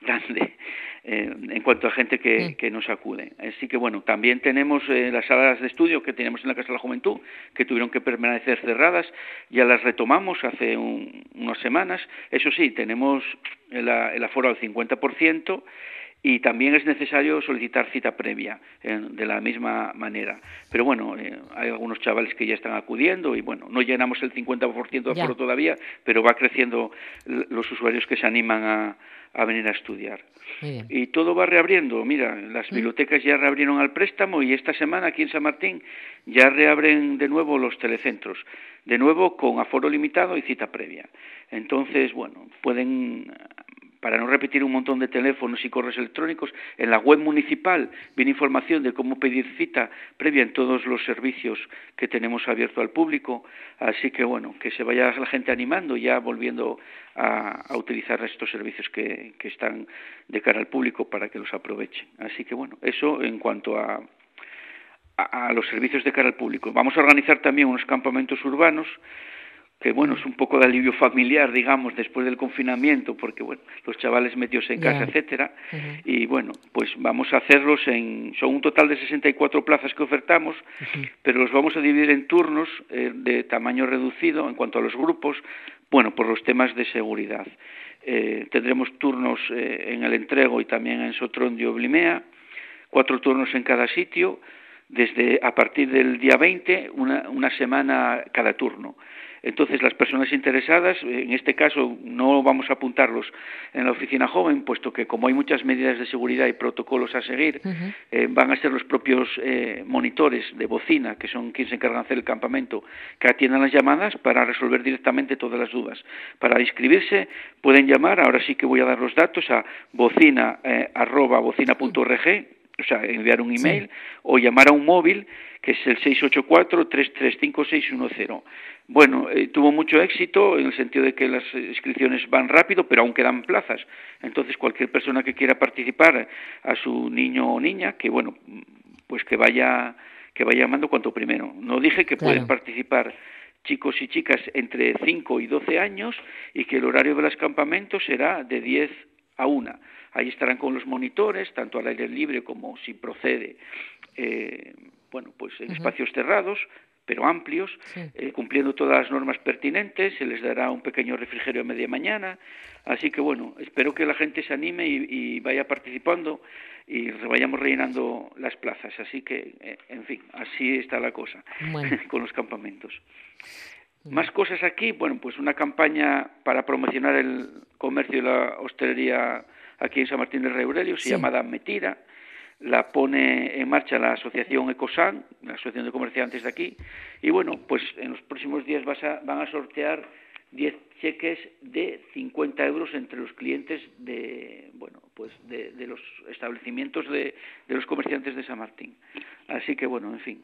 Speaker 17: grande eh, en cuanto a gente que, que nos acude. Así que bueno, también tenemos eh, las salas de estudio que teníamos en la Casa de la Juventud, que tuvieron que permanecer cerradas, ya las retomamos hace un- unas semanas. Eso sí, tenemos el, el aforo al 50%. Y también es necesario solicitar cita previa eh, de la misma manera. Pero bueno, eh, hay algunos chavales que ya están acudiendo y bueno, no llenamos el 50% de aforo todavía, pero va creciendo los usuarios que se animan a, a venir a estudiar. Y todo va reabriendo. Mira, las bibliotecas ya reabrieron al préstamo y esta semana aquí en San Martín ya reabren de nuevo los telecentros. De nuevo con aforo limitado y cita previa. Entonces, bueno, pueden para no repetir un montón de teléfonos y correos electrónicos, en la web municipal viene información de cómo pedir cita previa en todos los servicios que tenemos abierto al público, así que bueno, que se vaya la gente animando ya volviendo a, utilizar estos servicios que, están de cara al público para que los aprovechen. Así que bueno, eso en cuanto a los servicios de cara al público. Vamos a organizar también unos campamentos urbanos que bueno, es un poco de alivio familiar, digamos, después del confinamiento, porque bueno, los chavales metidos en casa, etcétera, y bueno, pues vamos a hacerlos en, son un total de 64 plazas que ofertamos, pero los vamos a dividir en turnos eh, de tamaño reducido en cuanto a los grupos, bueno, por los temas de seguridad. Eh, tendremos turnos eh, en el entrego y también en Sotrondio Blimea, cuatro turnos en cada sitio, desde a partir del día 20, una, una semana cada turno. Entonces, las personas interesadas, en este caso no vamos a apuntarlos en la oficina joven, puesto que como hay muchas medidas de seguridad y protocolos a seguir, eh, van a ser los propios eh, monitores de bocina, que son quienes se encargan de hacer el campamento, que atiendan las llamadas para resolver directamente todas las dudas. Para inscribirse pueden llamar, ahora sí que voy a dar los datos, a bocina, eh, arroba bocina.org, o sea, enviar un email o llamar a un móvil que es el 684-335610. Bueno, eh, tuvo mucho éxito en el sentido de que las inscripciones van rápido, pero aún quedan plazas. Entonces, cualquier persona que quiera participar a su niño o niña, que bueno, pues que vaya que vaya llamando cuanto primero. No dije que pueden participar chicos y chicas entre 5 y 12 años y que el horario de los campamentos será de 10 a 1. Ahí estarán con los monitores, tanto al aire libre como si procede, eh, bueno, pues en espacios cerrados, pero amplios, eh, cumpliendo todas las normas pertinentes, se les dará un pequeño refrigerio a media mañana, así que bueno, espero que la gente se anime y, vaya participando y vayamos rellenando las plazas, así que, eh, en fin, así está la cosa <laughs> con los campamentos. Más cosas aquí, bueno, pues una campaña para promocionar el comercio y la hostelería aquí en San Martín del Rey Aurelio, se llama llama Metira, la pone en marcha la asociación Ecosan, la asociación de comerciantes de aquí, y bueno, pues en los próximos días van a sortear 10 cheques de 50 euros entre los clientes de bueno pues de, los establecimientos de, de, los comerciantes de San Martín. Así que bueno en fin.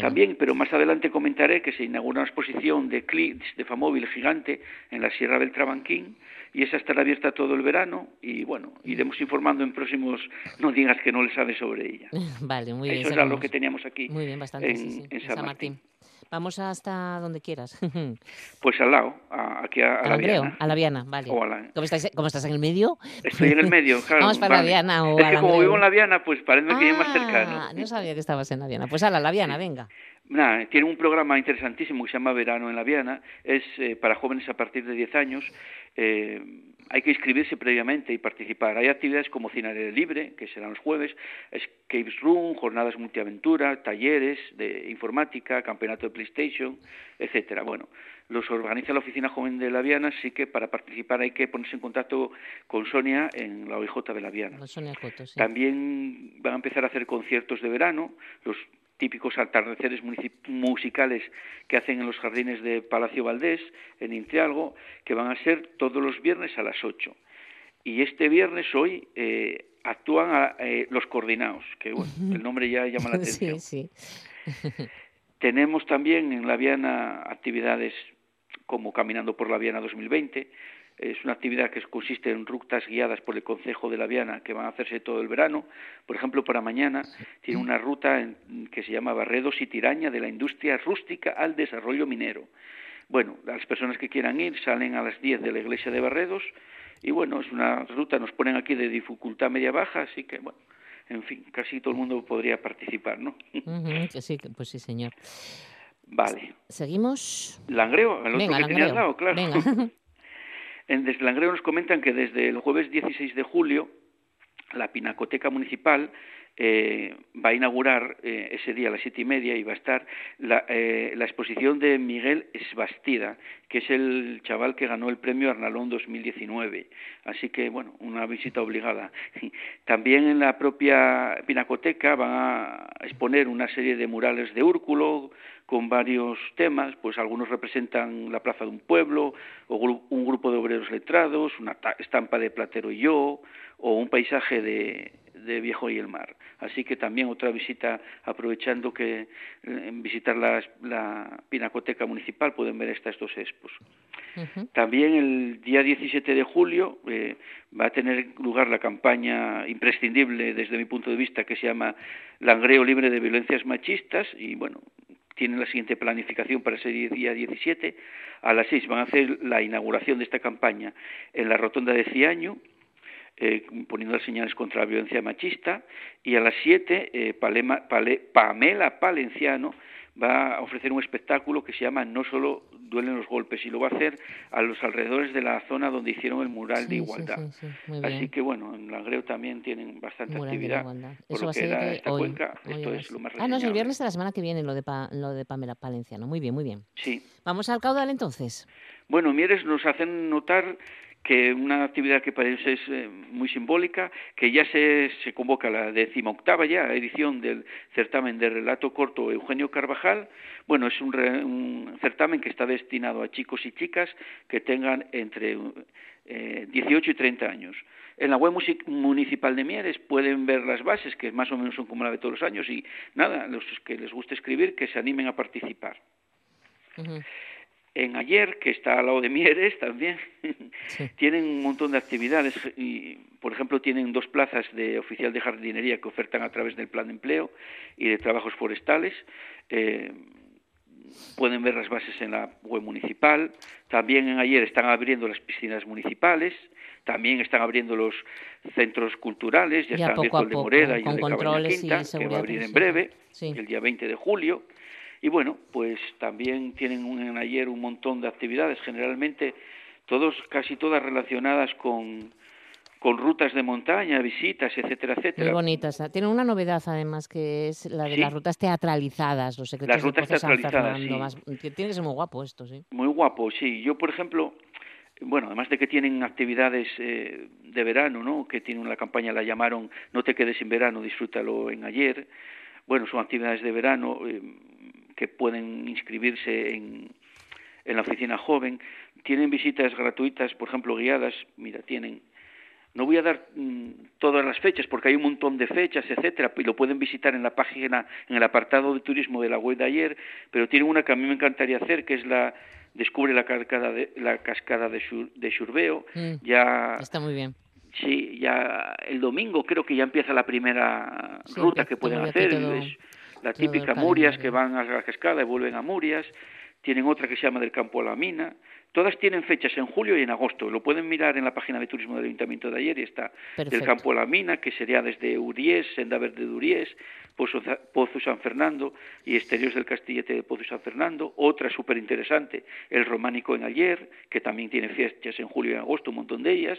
Speaker 17: También pero más adelante comentaré que se inaugura una exposición de clips de Famóvil gigante en la Sierra del Trabanquín y esa estará abierta todo el verano y bueno iremos informando en próximos no digas que no le sabes sobre ella. <laughs>
Speaker 2: Vale muy bien
Speaker 17: eso era lo que teníamos aquí
Speaker 2: muy bien bastante en, San, Martín. Vamos hasta donde quieras. <laughs>
Speaker 17: pues al lado, aquí a,
Speaker 2: a
Speaker 17: la Viana.
Speaker 2: A la Viana, vale. ¿Cómo, estás, en el medio?
Speaker 17: Estoy en el medio, <laughs> claro.
Speaker 2: Vamos para la Viana o
Speaker 17: Es que como vivo en la Viana, pues parece que es más cercano.
Speaker 2: Ah, no sabía que estabas en la Viana. Pues a la Viana, venga.
Speaker 17: Nada, tiene un programa interesantísimo que se llama Verano en la Viana. Es eh, para jóvenes a partir de 10 años. Eh, hay que inscribirse previamente y participar. Hay actividades como Cine Libre, que serán los jueves, Escape Room, jornadas multiaventura, talleres de informática, campeonato de PlayStation, etcétera. Bueno, los organiza la Oficina Joven de la Viana, así que para participar hay que ponerse en contacto con Sonia en la OIJ de la Viana. También van a empezar a hacer conciertos de verano, los típicos atardeceres musicales que hacen en los jardines de Palacio Valdés, en Intrialgo, que van a ser todos los viernes a las 8. Y este viernes hoy eh, actúan eh, los coordinados, que bueno, el nombre ya llama la <laughs> atención.
Speaker 2: Sí, <laughs>
Speaker 17: Tenemos también en la Viana actividades como Caminando por la Viana 2020, es una actividad que consiste en rutas guiadas por el Consejo de la Viana que van a hacerse todo el verano. Por ejemplo, para mañana tiene una ruta que se llama Barredos y Tiraña de la industria rústica al desarrollo minero. Bueno, las personas que quieran ir salen a las 10 de la iglesia de Barredos y bueno, es una ruta, nos ponen aquí de dificultad media-baja, así que bueno, en fin, casi todo el mundo podría participar, ¿no?
Speaker 2: sí, pues sí, señor.
Speaker 17: Vale.
Speaker 2: ¿Seguimos?
Speaker 17: Langreo, el otro
Speaker 2: Venga,
Speaker 17: que
Speaker 2: Langreo.
Speaker 17: al lado, claro.
Speaker 2: Venga. <laughs>
Speaker 17: En Deslangreo nos comentan que desde el jueves 16 de julio la Pinacoteca Municipal eh, va a inaugurar eh, ese día a las siete y media y va a estar la, eh, la, exposición de Miguel Esbastida, que es el chaval que ganó el premio Arnalón 2019. Así que, bueno, una visita obligada. <laughs> También en la propia Pinacoteca van a exponer una serie de murales de Úrculo con varios temas, pues algunos representan la plaza de un pueblo, o un grupo de obreros letrados, una estampa de Platero y yo, o un paisaje de, de Viejo y el Mar. Así que también otra visita, aprovechando que eh, en visitar la, la, Pinacoteca Municipal pueden ver estas dos expos. También el día 17 de julio eh, va a tener lugar la campaña imprescindible desde mi punto de vista que se llama Langreo Libre de Violencias Machistas y bueno, tienen la siguiente planificación para ese día 17. A las 6 van a hacer la inauguración de esta campaña en la rotonda de Ciaño, eh, poniendo las señales contra la violencia machista, y a las 7 eh, Pamela Palenciano va a ofrecer un espectáculo que se llama No solo duelen los golpes y lo va a hacer a los alrededores de la zona donde hicieron el mural de igualdad. Así que bueno, en Langreo también tienen bastante actividad. Por lo que era esta cuenca, esto es lo más
Speaker 2: Ah, no, es el viernes de la semana que viene lo de, lo de Pamela Palenciano. Muy bien, muy bien.
Speaker 17: Sí.
Speaker 2: Vamos al caudal entonces.
Speaker 17: Bueno, Mieres nos hacen notar que una actividad que parece es eh, muy simbólica, que ya se, se convoca la decimoctava ya edición del certamen de relato corto Eugenio Carvajal. Bueno, es un, un certamen que está destinado a chicos y chicas que tengan entre eh, 18 y 30 años. En la web municipal de Mieres pueden ver las bases, que más o menos son como la de todos los años, y nada, los que les guste escribir, que se animen a participar en Ayer, que está al lado de Mieres también, <laughs> tienen un montón de actividades y, por ejemplo, tienen dos plazas de oficial de jardinería que ofertan a través del plan de empleo y de trabajos forestales. Eh, pueden ver las bases en la web municipal. También en Ayer están abriendo las piscinas municipales. También están abriendo los centros culturales. Ya,
Speaker 2: ya
Speaker 17: están
Speaker 2: abierto
Speaker 17: el de Moreda y el de
Speaker 2: Cabaña
Speaker 17: Quinta, que va a abrir en breve, el día 20 de julio. Y bueno, pues también tienen un, en ayer un montón de actividades, generalmente todos, casi todas relacionadas con, con rutas de montaña, visitas, etcétera, etcétera.
Speaker 2: Muy bonitas. Tienen una novedad además que es la de las rutas teatralizadas, los secretos
Speaker 17: las rutas
Speaker 2: de
Speaker 17: teatralizadas.
Speaker 2: Más, tiene que ser muy guapo esto, sí.
Speaker 17: Muy guapo, sí. Yo, por ejemplo, bueno, además de que tienen actividades eh, de verano, ¿no? Que tienen la campaña, la llamaron No te quedes sin verano, disfrútalo en ayer. Bueno, son actividades de verano. Eh, que pueden inscribirse en, en la oficina joven. Tienen visitas gratuitas, por ejemplo, guiadas. Mira, tienen. No voy a dar mm, todas las fechas porque hay un montón de fechas, etcétera, y lo pueden visitar en la página, en el apartado de turismo de la web de ayer, pero tienen una que a mí me encantaría hacer, que es la Descubre la cascada de, la cascada de, Shurbeo.
Speaker 2: Mm,
Speaker 17: ya
Speaker 2: está muy bien.
Speaker 17: Sí, ya el domingo creo que ya empieza la primera sí, ruta que pueden hacer. Es, la típica Murias que van a la cascada y vuelven a Murias, tienen otra que se llama del campo a la mina, todas tienen fechas en julio y en agosto, lo pueden mirar en la página de turismo del Ayuntamiento de ayer y está
Speaker 2: Perfecto.
Speaker 17: del campo a la mina, que sería desde Uriés, Senda Verde de Uriés, Pozo, Pozo San Fernando y exteriores del Castillete de Pozo San Fernando, otra súper interesante, el Románico en ayer, que también tiene fechas en julio y en agosto, un montón de ellas,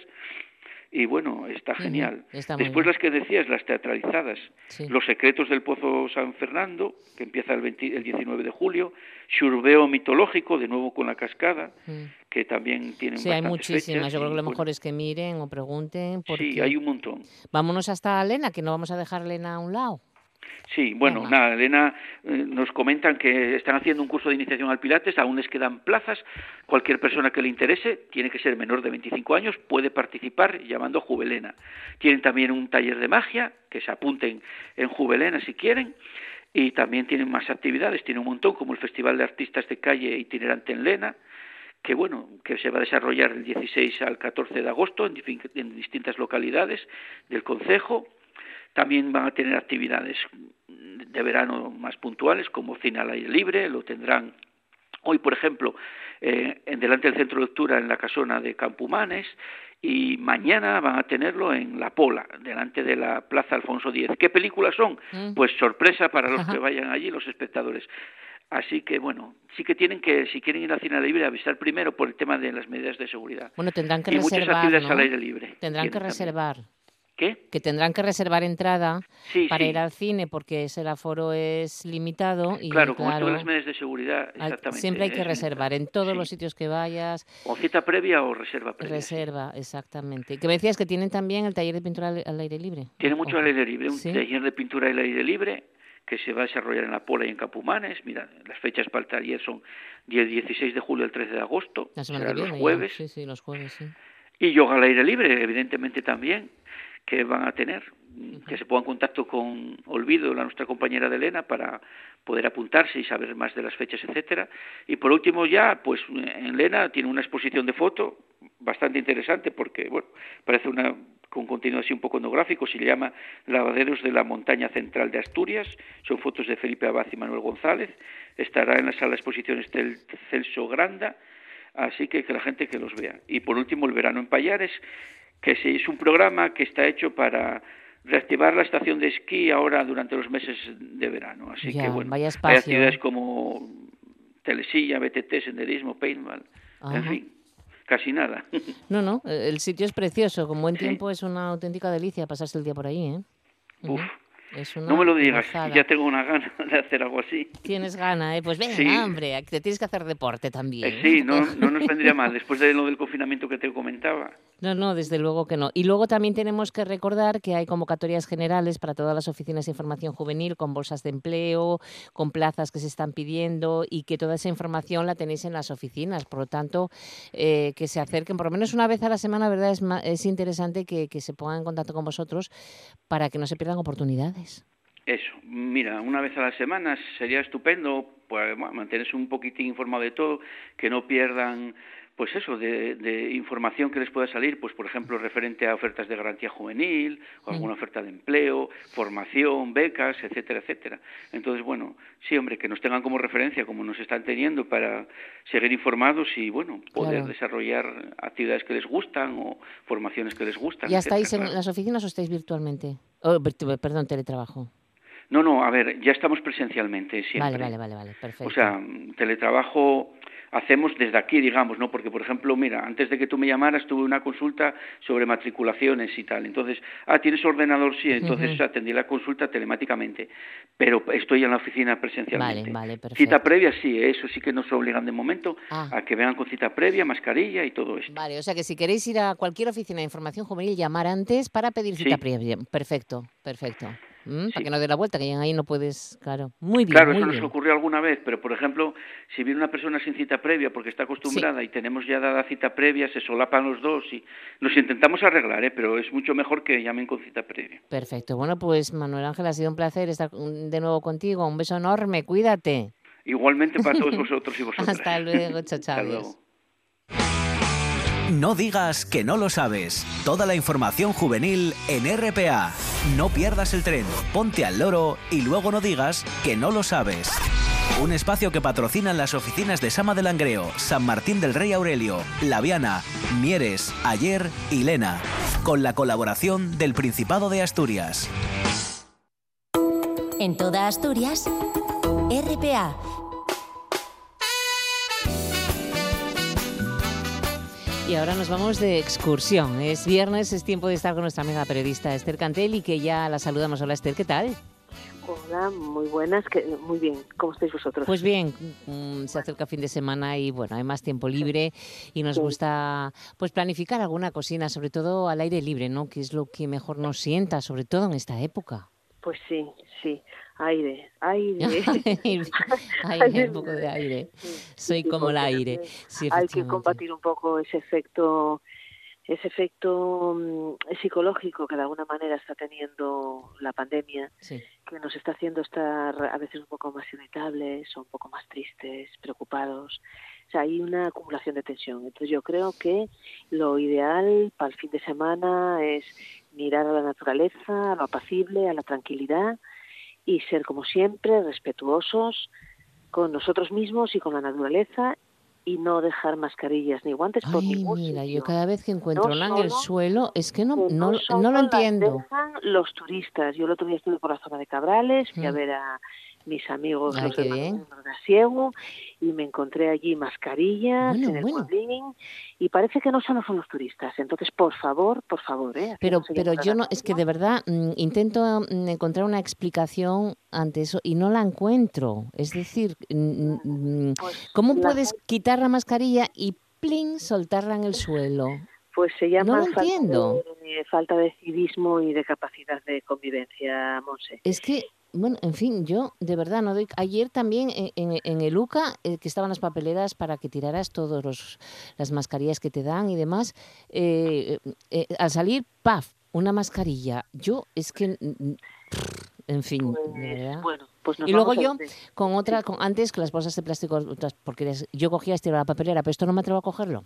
Speaker 17: y bueno, está genial.
Speaker 2: Uh -huh, está
Speaker 17: Después las que decías, las teatralizadas,
Speaker 2: sí.
Speaker 17: Los secretos del Pozo San Fernando, que empieza el, 20, el 19 de julio, Shurbeo mitológico, de nuevo con la cascada, uh -huh. que también tienen
Speaker 2: Sí, hay muchísimas,
Speaker 17: fechas,
Speaker 2: yo creo que lo mejor es que miren o pregunten. Porque...
Speaker 17: Sí, hay un montón.
Speaker 2: Vámonos hasta Lena, que no vamos a dejar Lena a un lado.
Speaker 17: Sí, bueno, nada, Elena, eh, nos comentan que están haciendo un curso de iniciación al Pilates, aún les quedan plazas. Cualquier persona que le interese, tiene que ser menor de 25 años, puede participar llamando a Juvelena. Tienen también un taller de magia, que se apunten en Juvelena si quieren. Y también tienen más actividades, tienen un montón, como el Festival de Artistas de Calle itinerante en Lena, que bueno, que se va a desarrollar del 16 al 14 de agosto en, en distintas localidades del concejo también van a tener actividades de verano más puntuales, como cine al aire libre, lo tendrán hoy, por ejemplo, eh, en delante del centro de lectura en la casona de Campumanes y mañana van a tenerlo en La Pola, delante de la Plaza Alfonso X. ¿Qué películas son? Mm. Pues sorpresa para los
Speaker 2: Ajá.
Speaker 17: que vayan allí, los espectadores. Así que, bueno, sí que tienen que, si quieren ir al cine libre, avisar primero por el tema de las medidas de seguridad.
Speaker 2: Bueno, tendrán que
Speaker 17: y
Speaker 2: reservar,
Speaker 17: muchas actividades
Speaker 2: ¿no?
Speaker 17: al aire libre.
Speaker 2: Tendrán que reservar.
Speaker 17: También. ¿Qué?
Speaker 2: Que tendrán que reservar entrada
Speaker 17: sí,
Speaker 2: para
Speaker 17: sí.
Speaker 2: ir al cine porque ese el aforo es limitado. Y,
Speaker 17: claro, como
Speaker 2: claro,
Speaker 17: todas las medidas de seguridad, exactamente.
Speaker 2: Siempre hay que reservar en todos
Speaker 17: sí.
Speaker 2: los sitios que vayas.
Speaker 17: O cita previa o reserva previa.
Speaker 2: Reserva, exactamente. Y que me decías que tienen también el taller de pintura al, aire libre.
Speaker 17: Tiene mucho al aire libre, un taller de pintura al aire libre que se va a desarrollar en La Pola y en Capumanes. Mira, las fechas para el taller son del 16 de julio al 13 de agosto,
Speaker 2: La semana que
Speaker 17: los
Speaker 2: viene,
Speaker 17: jueves.
Speaker 2: Ya. Sí, sí, los jueves, sí.
Speaker 17: Y yoga al aire libre, evidentemente también, que van a tener, que se pongan en contacto con Olvido, la nuestra compañera de Elena, para poder apuntarse y saber más de las fechas, etcétera. Y por último ya, pues en Lena tiene una exposición de foto bastante interesante porque, bueno, parece una con contenido así un poco etnográfico, se llama Lavaderos de la Montaña Central de Asturias, son fotos de Felipe Abad y Manuel González, estará en la sala de exposiciones del Celso Granda, así que que la gente que los vea. Y por último, el verano en Payares, que es un programa que está hecho para reactivar la estación de esquí ahora durante los meses de verano. Así
Speaker 2: Ya,
Speaker 17: que bueno,
Speaker 2: vaya
Speaker 17: hay actividades
Speaker 2: ¿eh?
Speaker 17: como telesilla, BTT, senderismo, paintball, en fin, casi nada. <laughs>
Speaker 2: No, no, el sitio es precioso. Con buen
Speaker 17: Sí.
Speaker 2: tiempo es una auténtica delicia pasarse el día por ahí, ¿eh?
Speaker 17: Uf, no me lo digas, ya tengo una gana <laughs> de hacer algo así.
Speaker 2: Tienes gana, ¿eh? Pues venga,
Speaker 17: Sí.
Speaker 2: hombre, te tienes que hacer deporte también.
Speaker 17: Eh, sí, no, no <laughs> nos vendría mal, después de lo del confinamiento que te comentaba.
Speaker 2: No, no, desde luego que no. Y luego también tenemos que recordar que hay convocatorias generales para todas las oficinas de información juvenil con bolsas de empleo, con plazas que se están pidiendo y que toda esa información la tenéis en las oficinas. Por lo tanto, eh, que se acerquen por lo menos una vez a la semana, ¿verdad? Es, es interesante que, que se pongan en contacto con vosotros para que no se pierdan oportunidades.
Speaker 17: Eso, mira, una vez a la semana sería estupendo pues, ma- mantenerse un poquitín informado de todo, que no pierdan, pues eso, de, de información que les pueda salir, pues por ejemplo, referente a ofertas de garantía juvenil, o alguna oferta de empleo, formación, becas, etcétera, etcétera. Entonces, bueno, sí, hombre, que nos tengan como referencia, como nos están teniendo, para seguir informados y, bueno, poder
Speaker 2: Claro.
Speaker 17: desarrollar actividades que les gustan o formaciones que les gustan.
Speaker 2: ¿Ya
Speaker 17: etcétera,
Speaker 2: estáis en
Speaker 17: claro.
Speaker 2: las oficinas o estáis virtualmente? Oh, perdón, teletrabajo.
Speaker 17: No, no, a ver, ya estamos presencialmente siempre.
Speaker 2: Vale, vale, vale, vale, perfecto.
Speaker 17: O sea, teletrabajo hacemos desde aquí, digamos, ¿no? Porque, por ejemplo, mira, antes de que tú me llamaras tuve una consulta sobre matriculaciones y tal. Entonces, ah, ¿tienes ordenador? Sí, entonces atendí la consulta telemáticamente. Pero estoy en la oficina presencialmente.
Speaker 2: Vale, vale, perfecto.
Speaker 17: Cita previa, sí, eso sí que nos obligan de momento
Speaker 2: Ah.
Speaker 17: a que vengan con cita previa, mascarilla y todo esto.
Speaker 2: Vale, o sea que si queréis ir a cualquier oficina de información juvenil, llamar antes para pedir cita
Speaker 17: Sí.
Speaker 2: previa. Perfecto, perfecto. Mm, Para que no dé la vuelta, que ahí no puedes, claro. Muy bien,
Speaker 17: Claro,
Speaker 2: muy
Speaker 17: eso
Speaker 2: bien.
Speaker 17: nos ocurrió alguna vez, pero por ejemplo, si viene una persona sin cita previa porque está acostumbrada y tenemos ya dada cita previa, se solapan los dos y nos intentamos arreglar, ¿eh? pero es mucho mejor que llamen con cita previa.
Speaker 2: Perfecto. Bueno, pues Manuel Ángel, ha sido un placer estar de nuevo contigo. Un beso enorme, cuídate.
Speaker 17: Igualmente para todos <laughs> vosotros y vosotras.
Speaker 2: Hasta luego, chao, chao.
Speaker 17: Hasta luego.
Speaker 1: No digas que no lo sabes. Toda la información juvenil en RPA. No pierdas el tren, ponte al loro y luego no digas que no lo sabes. Un espacio que patrocinan las oficinas de Sama de Langreo, San Martín del Rey Aurelio, Laviana, Mieres, Ayer y Lena. Con la colaboración del Principado de Asturias.
Speaker 15: En toda Asturias, RPA.
Speaker 2: Y ahora nos vamos de excursión. Es viernes, es tiempo de estar con nuestra amiga periodista Esther Cantel y que ya la saludamos. Hola Esther, ¿qué tal?
Speaker 18: Hola, muy buenas, que, muy bien. ¿Cómo estáis vosotros?
Speaker 2: Pues bien, mm, se acerca fin de semana y bueno, hay más tiempo libre y nos gusta pues planificar alguna cocina, sobre todo al aire libre, ¿no? Que es lo que mejor nos sienta, sobre todo en esta época.
Speaker 18: Pues sí, sí. Aire, aire. <laughs> <laughs>
Speaker 2: Aire, un poco de aire. Soy
Speaker 18: Sí,
Speaker 2: como el aire. Sí,
Speaker 18: hay que combatir un poco ese efecto ese efecto mm, psicológico que de alguna manera está teniendo la pandemia,
Speaker 2: Sí.
Speaker 18: que nos está haciendo estar a veces un poco más irritables o un poco más tristes, preocupados. O sea, hay una acumulación de tensión. Entonces yo creo que lo ideal para el fin de semana es mirar a la naturaleza, a lo apacible, a la tranquilidad y ser como siempre respetuosos con nosotros mismos y con la naturaleza y no dejar mascarillas ni guantes por
Speaker 2: Ay,
Speaker 18: ningún
Speaker 2: mira,
Speaker 18: sitio.
Speaker 2: yo cada vez que encuentro
Speaker 18: No
Speaker 2: una en el suelo, es que no,
Speaker 18: que
Speaker 2: no, no
Speaker 18: solo
Speaker 2: lo
Speaker 18: las
Speaker 2: entiendo.
Speaker 18: dejan los turistas. Yo el otro día estuve por la zona de Cabrales, fui a
Speaker 2: Mm.
Speaker 18: ver a mis amigos
Speaker 2: Ay,
Speaker 18: los
Speaker 2: qué
Speaker 18: de
Speaker 2: bien.
Speaker 18: Ciego y me encontré allí mascarillas
Speaker 2: Bueno,
Speaker 18: en el
Speaker 2: bueno.
Speaker 18: y parece que no solo son los turistas. Entonces, por favor, por favor, ¿eh?
Speaker 2: Pero, pero yo no, es que de verdad mm, intento mm, encontrar una explicación ante eso y no la encuentro. Es decir, mm, mm, ¿cómo
Speaker 18: Pues la
Speaker 2: puedes quitar la mascarilla y plin soltarla en el <laughs> suelo?
Speaker 18: Pues se llama
Speaker 2: No
Speaker 18: falta, de, falta de civismo y de capacidad de convivencia, Monse.
Speaker 2: Es que, bueno, en fin, yo de verdad no doy. Ayer también en, en- en el UCA, eh, que estaban las papeleras para que tiraras todas las mascarillas que te dan y demás, eh, eh, al salir, ¡paf! Una mascarilla. Yo es que. En fin, verdad.
Speaker 18: Bueno, pues nos
Speaker 2: y luego yo, con otra, con, antes que las bolsas de plástico, otras porquerías, yo cogía este la papelera, pero esto no me atrevo a cogerlo.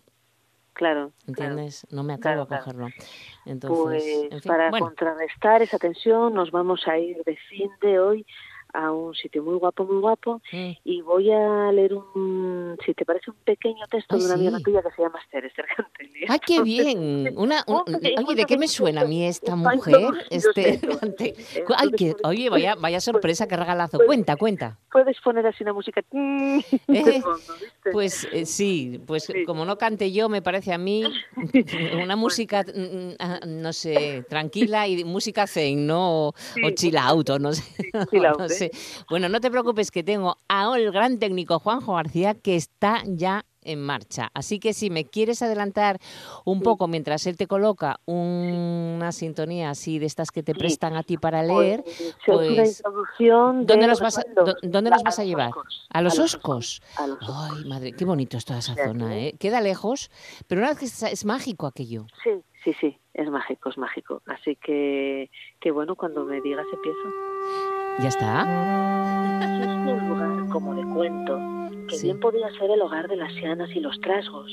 Speaker 18: Claro.
Speaker 2: ¿Entiendes? No me atrevo
Speaker 18: Claro,
Speaker 2: a cogerlo.
Speaker 18: Pues
Speaker 2: Entonces, en fin,
Speaker 18: para
Speaker 2: bueno.
Speaker 18: contrarrestar esa tensión nos vamos a ir de fin de hoy a un sitio muy guapo, muy guapo,
Speaker 2: Mm.
Speaker 18: y voy a leer un, si te parece, un pequeño texto
Speaker 2: Ay,
Speaker 18: de una amiga
Speaker 2: sí.
Speaker 18: tuya que se llama Esther, Esther.
Speaker 2: ¡Ay, qué <laughs> bien! Una, un-
Speaker 18: Un pequeño-
Speaker 2: oye, ¿de qué me suena a mí esta mujer? Este,
Speaker 18: sé. <laughs>
Speaker 2: ante- Ay, que, oye, vaya, vaya sorpresa, qué regalazo. Cuenta, cuenta.
Speaker 18: Puedes poner así una música <laughs> de
Speaker 2: Eh,
Speaker 18: fondo, ¿viste?
Speaker 2: Pues eh, sí, pues como no cante yo, me parece a mí una música, mm, ah, no sé, tranquila y música zen, ¿no? O, chill out, o no sé.
Speaker 18: chill out,
Speaker 2: no
Speaker 18: ¿eh?
Speaker 2: Sé. Bueno, no te preocupes que tengo a el gran técnico Juanjo García que está ya en marcha. Así que si me quieres adelantar un poco mientras él te coloca una sintonía así de estas que te prestan a ti para leer,
Speaker 18: Pues, una
Speaker 2: pues ¿dónde los vas a,
Speaker 18: recuerdos.
Speaker 2: dó- ¿dónde
Speaker 18: La-
Speaker 2: los vas a
Speaker 18: los
Speaker 2: llevar?
Speaker 18: Oscos.
Speaker 2: A los
Speaker 18: A los
Speaker 2: Oscos.
Speaker 18: A los
Speaker 2: Ay, madre, qué bonito es toda esa zona, ¿eh? Queda lejos, pero una vez que es, es mágico aquello.
Speaker 18: Sí, sí, sí, es mágico, es mágico. Así que, que bueno, cuando me digas empiezo.
Speaker 2: ¿Ya está?
Speaker 18: Es un lugar como de cuento, que
Speaker 2: Sí.
Speaker 18: bien podría ser el hogar de las sianas y los trasgos,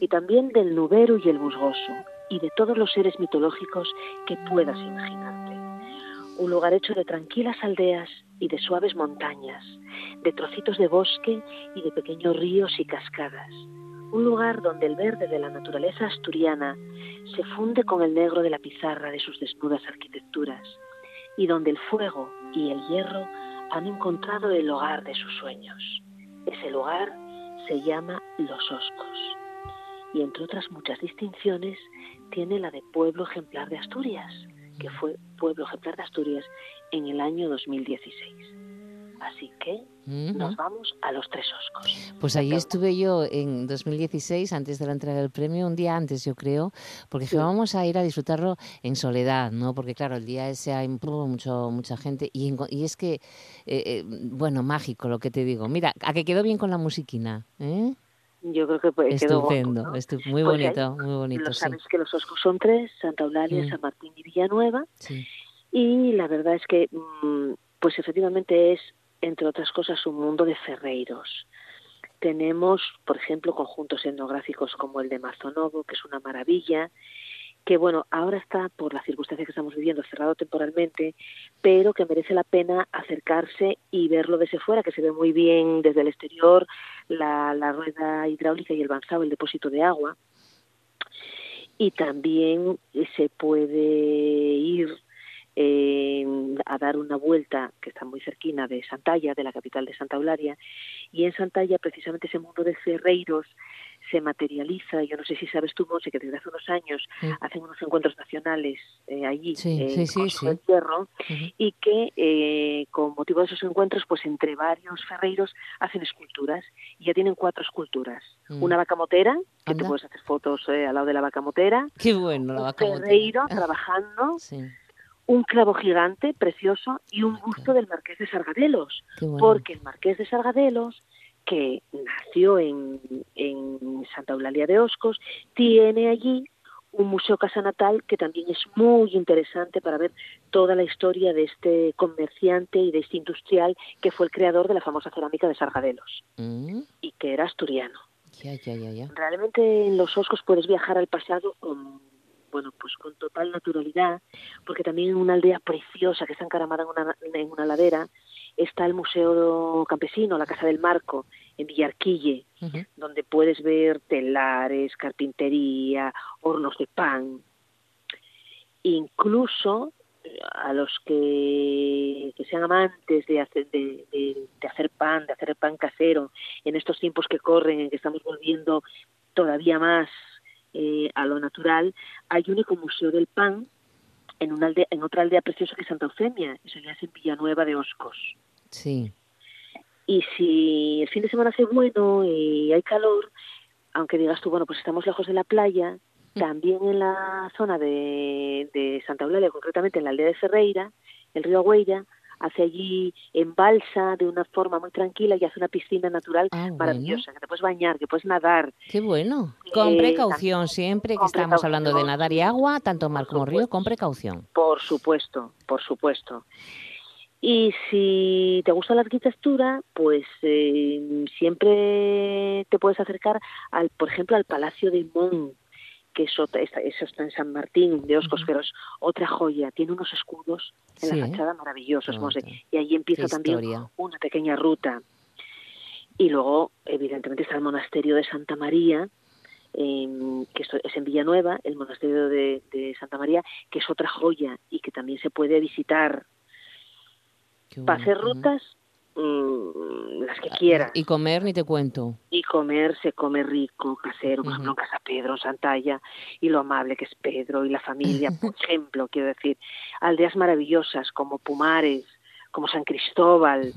Speaker 18: y también del nubero y el musgoso, y de todos los seres mitológicos que puedas imaginarte. Un lugar hecho de tranquilas aldeas y de suaves montañas, de trocitos de bosque y de pequeños ríos y cascadas. Un lugar donde el verde de la naturaleza asturiana se funde con el negro de la pizarra de sus desnudas arquitecturas, y donde el fuego y el hierro han encontrado el hogar de sus sueños. Ese lugar se llama Los Oscos y entre otras muchas distinciones tiene la de Pueblo Ejemplar de Asturias, que fue Pueblo Ejemplar de Asturias en el año 2016. Así que nos vamos a los tres Oscos.
Speaker 2: Pues allí estuve yo en 2016, antes de la entrega del premio, un día antes yo creo, porque dije, vamos a ir a disfrutarlo en soledad, ¿no? Porque claro, el día ese hay mucho, mucha gente y, y es que, eh, eh, bueno, mágico lo que te digo. Mira, a que quedó bien con la musiquina, ¿eh?
Speaker 18: Yo creo que pues, quedó
Speaker 2: Estupendo,
Speaker 18: ¿no?
Speaker 2: estu- muy bonito, muy bonito,
Speaker 18: Lo
Speaker 2: sí.
Speaker 18: sabes que los Oscos son tres, Santa Eulalia,
Speaker 2: Mm.
Speaker 18: San Martín y Villanueva.
Speaker 2: Sí.
Speaker 18: Y la verdad es que, mm, pues efectivamente es, entre otras cosas, un mundo de ferreiros. Tenemos, por ejemplo, conjuntos etnográficos como el de Mazonovo, que es una maravilla, que bueno, ahora está, por las circunstancias que estamos viviendo, cerrado temporalmente, pero que merece la pena acercarse y verlo desde fuera, que se ve muy bien desde el exterior, la, la rueda hidráulica y el banzao, el depósito de agua. Y también se puede ir eh, a dar una vuelta que está muy cerquina de Santalla, de la capital de Santa Eulalia, y en Santalla precisamente ese mundo de ferreiros se materializa, yo no sé si sabes tú, Monse, que desde hace unos años hacen unos encuentros nacionales eh, allí,
Speaker 2: Sí,
Speaker 18: en
Speaker 2: sí, sí,
Speaker 18: Consejo
Speaker 2: sí.
Speaker 18: del Hierro, y que eh, con motivo de esos encuentros, pues entre varios ferreiros hacen esculturas, y ya tienen cuatro esculturas.
Speaker 2: Mm.
Speaker 18: Una vaca motera, que
Speaker 2: Anda.
Speaker 18: te puedes hacer fotos eh, al lado de la vaca motera,
Speaker 2: Qué bueno la vaca motera.
Speaker 18: ferreiro <laughs> trabajando,
Speaker 2: Sí.
Speaker 18: Un clavo gigante, precioso, y un busto del Marqués de Sargadelos.
Speaker 2: Bueno.
Speaker 18: Porque el Marqués de Sargadelos, que nació en, en Santa Eulalia de Oscos, tiene allí un museo casa natal que también es muy interesante para ver toda la historia de este comerciante y de este industrial que fue el creador de la famosa cerámica de Sargadelos
Speaker 2: Mm,
Speaker 18: y que era asturiano.
Speaker 2: ya, ya, ya, ya.
Speaker 18: Realmente en los Oscos puedes viajar al pasado con bueno pues con total naturalidad, porque también en una aldea preciosa que está encaramada en una, en una ladera está el Museo Campesino, la Casa del Marco, en Villarquille, donde puedes ver telares, carpintería, hornos de pan. Incluso eh, a los que, que sean amantes de hacer, de, de- de hacer pan, de hacer pan casero, en estos tiempos que corren, en que estamos volviendo todavía más eh, a lo natural, hay un ecomuseo del pan en, una aldea, en otra aldea preciosa que es Santa Eufemia, eso ya es en Villanueva de Oscos.
Speaker 2: Sí.
Speaker 18: Y si el fin de semana hace bueno y hay calor, aunque digas tú, bueno, pues estamos lejos de la playa, también en la zona de, de Santa Eulalia, concretamente en la aldea de Ferreira, el río Agüeya, hace allí en balsa de una forma muy tranquila y hace una piscina natural maravillosa, que te puedes bañar, que puedes nadar.
Speaker 2: Qué bueno. Con
Speaker 18: Eh,
Speaker 2: precaución, siempre que
Speaker 18: con
Speaker 2: estamos hablando de nadar y agua, tanto mar como río, con precaución.
Speaker 18: Por supuesto, por supuesto. Y si te gusta la arquitectura, pues eh, siempre te puedes acercar, al, por ejemplo, al Palacio de Mon, que eso, eso está en San Martín de Oscos, pero es otra joya. Tiene unos escudos en la fachada maravillosos. y ahí empieza también una pequeña ruta. Y luego, evidentemente, está el monasterio de Santa María, que es en Villanueva, el monasterio de, Santa María, que es otra joya y que también se puede visitar. Para hacer rutas, mm, las que ah, quieras.
Speaker 2: Y comer, ni te cuento.
Speaker 18: Y comer, se come rico, casero, por ejemplo, en Casa Pedro, en Santalla, y lo amable que es Pedro y la familia, por ejemplo, quiero decir, aldeas maravillosas como Pumares, como San Cristóbal,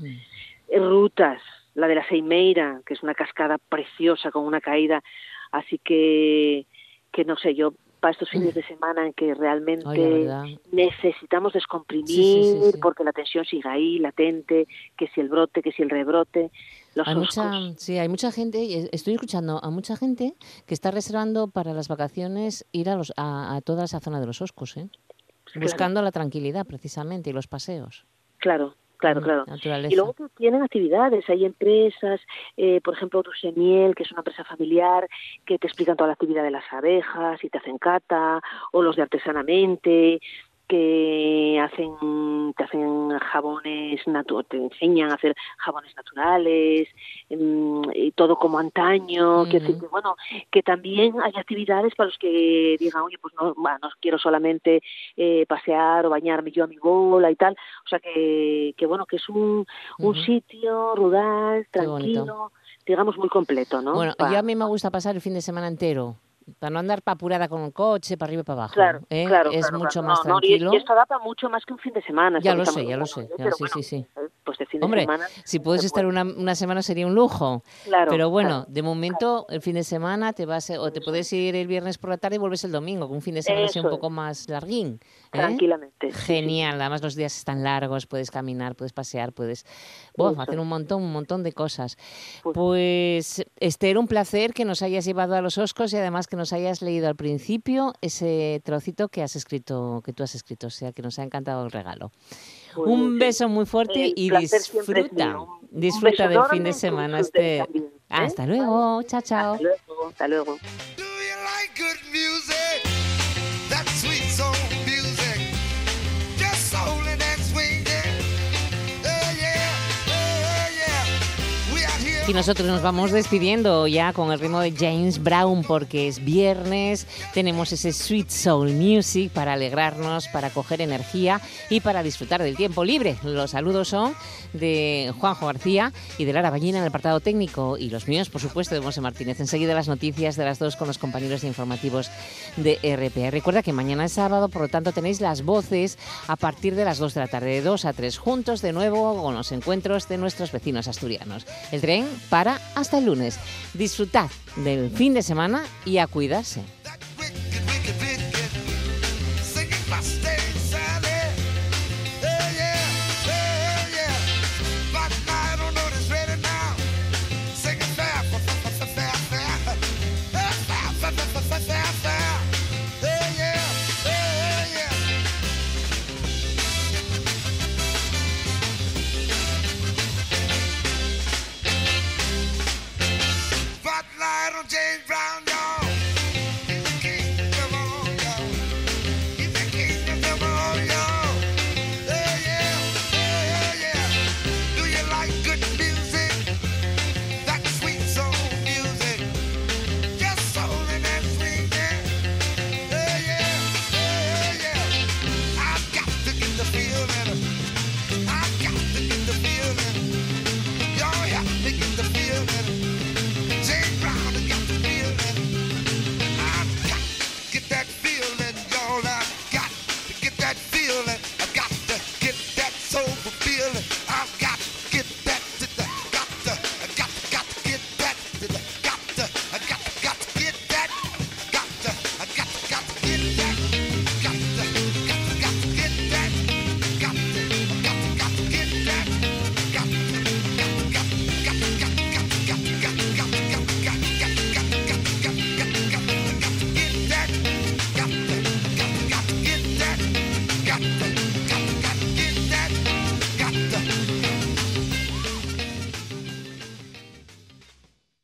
Speaker 18: rutas, la de la Seimeira, que es una cascada preciosa con una caída Así que, que no sé, yo para estos fines de semana en que realmente necesitamos descomprimir porque la tensión sigue ahí, latente, que si el brote, que si el rebrote.
Speaker 2: hay mucha, sí, hay mucha gente, estoy escuchando a mucha gente que está reservando para las vacaciones ir a, los, a, toda esa zona de los Oscos, ¿eh? buscando la tranquilidad precisamente y los paseos.
Speaker 18: Claro, Claro, claro. Y luego tienen actividades, hay empresas, eh, por ejemplo, Miel, que es una empresa familiar, que te explican toda la actividad de las abejas y te hacen cata, o los de artesanamente, que hacen te hacen jabones te enseñan a hacer jabones naturales em, y todo como antaño que bueno que también hay actividades para los que digan oye pues no, no quiero solamente eh, pasear o bañarme yo a mi bola y tal o sea que, que bueno que es un, un sitio rural tranquilo digamos muy completo no
Speaker 2: bueno yo a mí me gusta pasar el fin de semana entero para no andar apurada con un coche, para arriba y para abajo.
Speaker 18: Claro,
Speaker 2: ¿eh?
Speaker 18: claro.
Speaker 2: Es mucho más
Speaker 18: no,
Speaker 2: tranquilo.
Speaker 18: y, esto da para mucho más que un fin de semana.
Speaker 2: Ya lo sé, ya lo sé. sí, sí, sí. Pues de fin de semana. Si puedes estar una, una, semana sería un lujo. Claro. Pero bueno, de momento el fin de semana te vas o te puedes ir el viernes por la tarde y vuelves el domingo, con un fin de semana sea un poco más larguín.
Speaker 18: ¿eh? Tranquilamente.
Speaker 2: Genial. Además los días están largos, puedes caminar, puedes pasear, puedes hacer un montón, un montón de cosas. Pues, pues Esther, un placer que nos hayas llevado a los Oscos y además que nos hayas leído al principio ese trocito que has escrito, que tú has escrito, o sea que nos ha encantado el regalo. Pues, un beso muy fuerte y disfruta, disfruta del fin de semana. Este... ¿eh? Hasta luego, chao, chao.
Speaker 18: Hasta luego, hasta luego.
Speaker 2: Y nosotros nos vamos despidiendo ya con el ritmo de James Brown porque es viernes, tenemos ese Sweet Soul Music para alegrarnos, para coger energía y para disfrutar del tiempo libre. Los saludos son de Juanjo García y de Lara Ballina en el apartado técnico y los míos, por supuesto, de Monse Martínez. Enseguida las noticias de las dos con los compañeros de informativos de RPA. Recuerda que mañana es sábado, por lo tanto tenéis las voces a partir de las 2 de la tarde, de 2 a 3 juntos de nuevo con los encuentros de nuestros vecinos asturianos. El tren para hasta el lunes. Disfrutad del fin de semana y a cuidarse.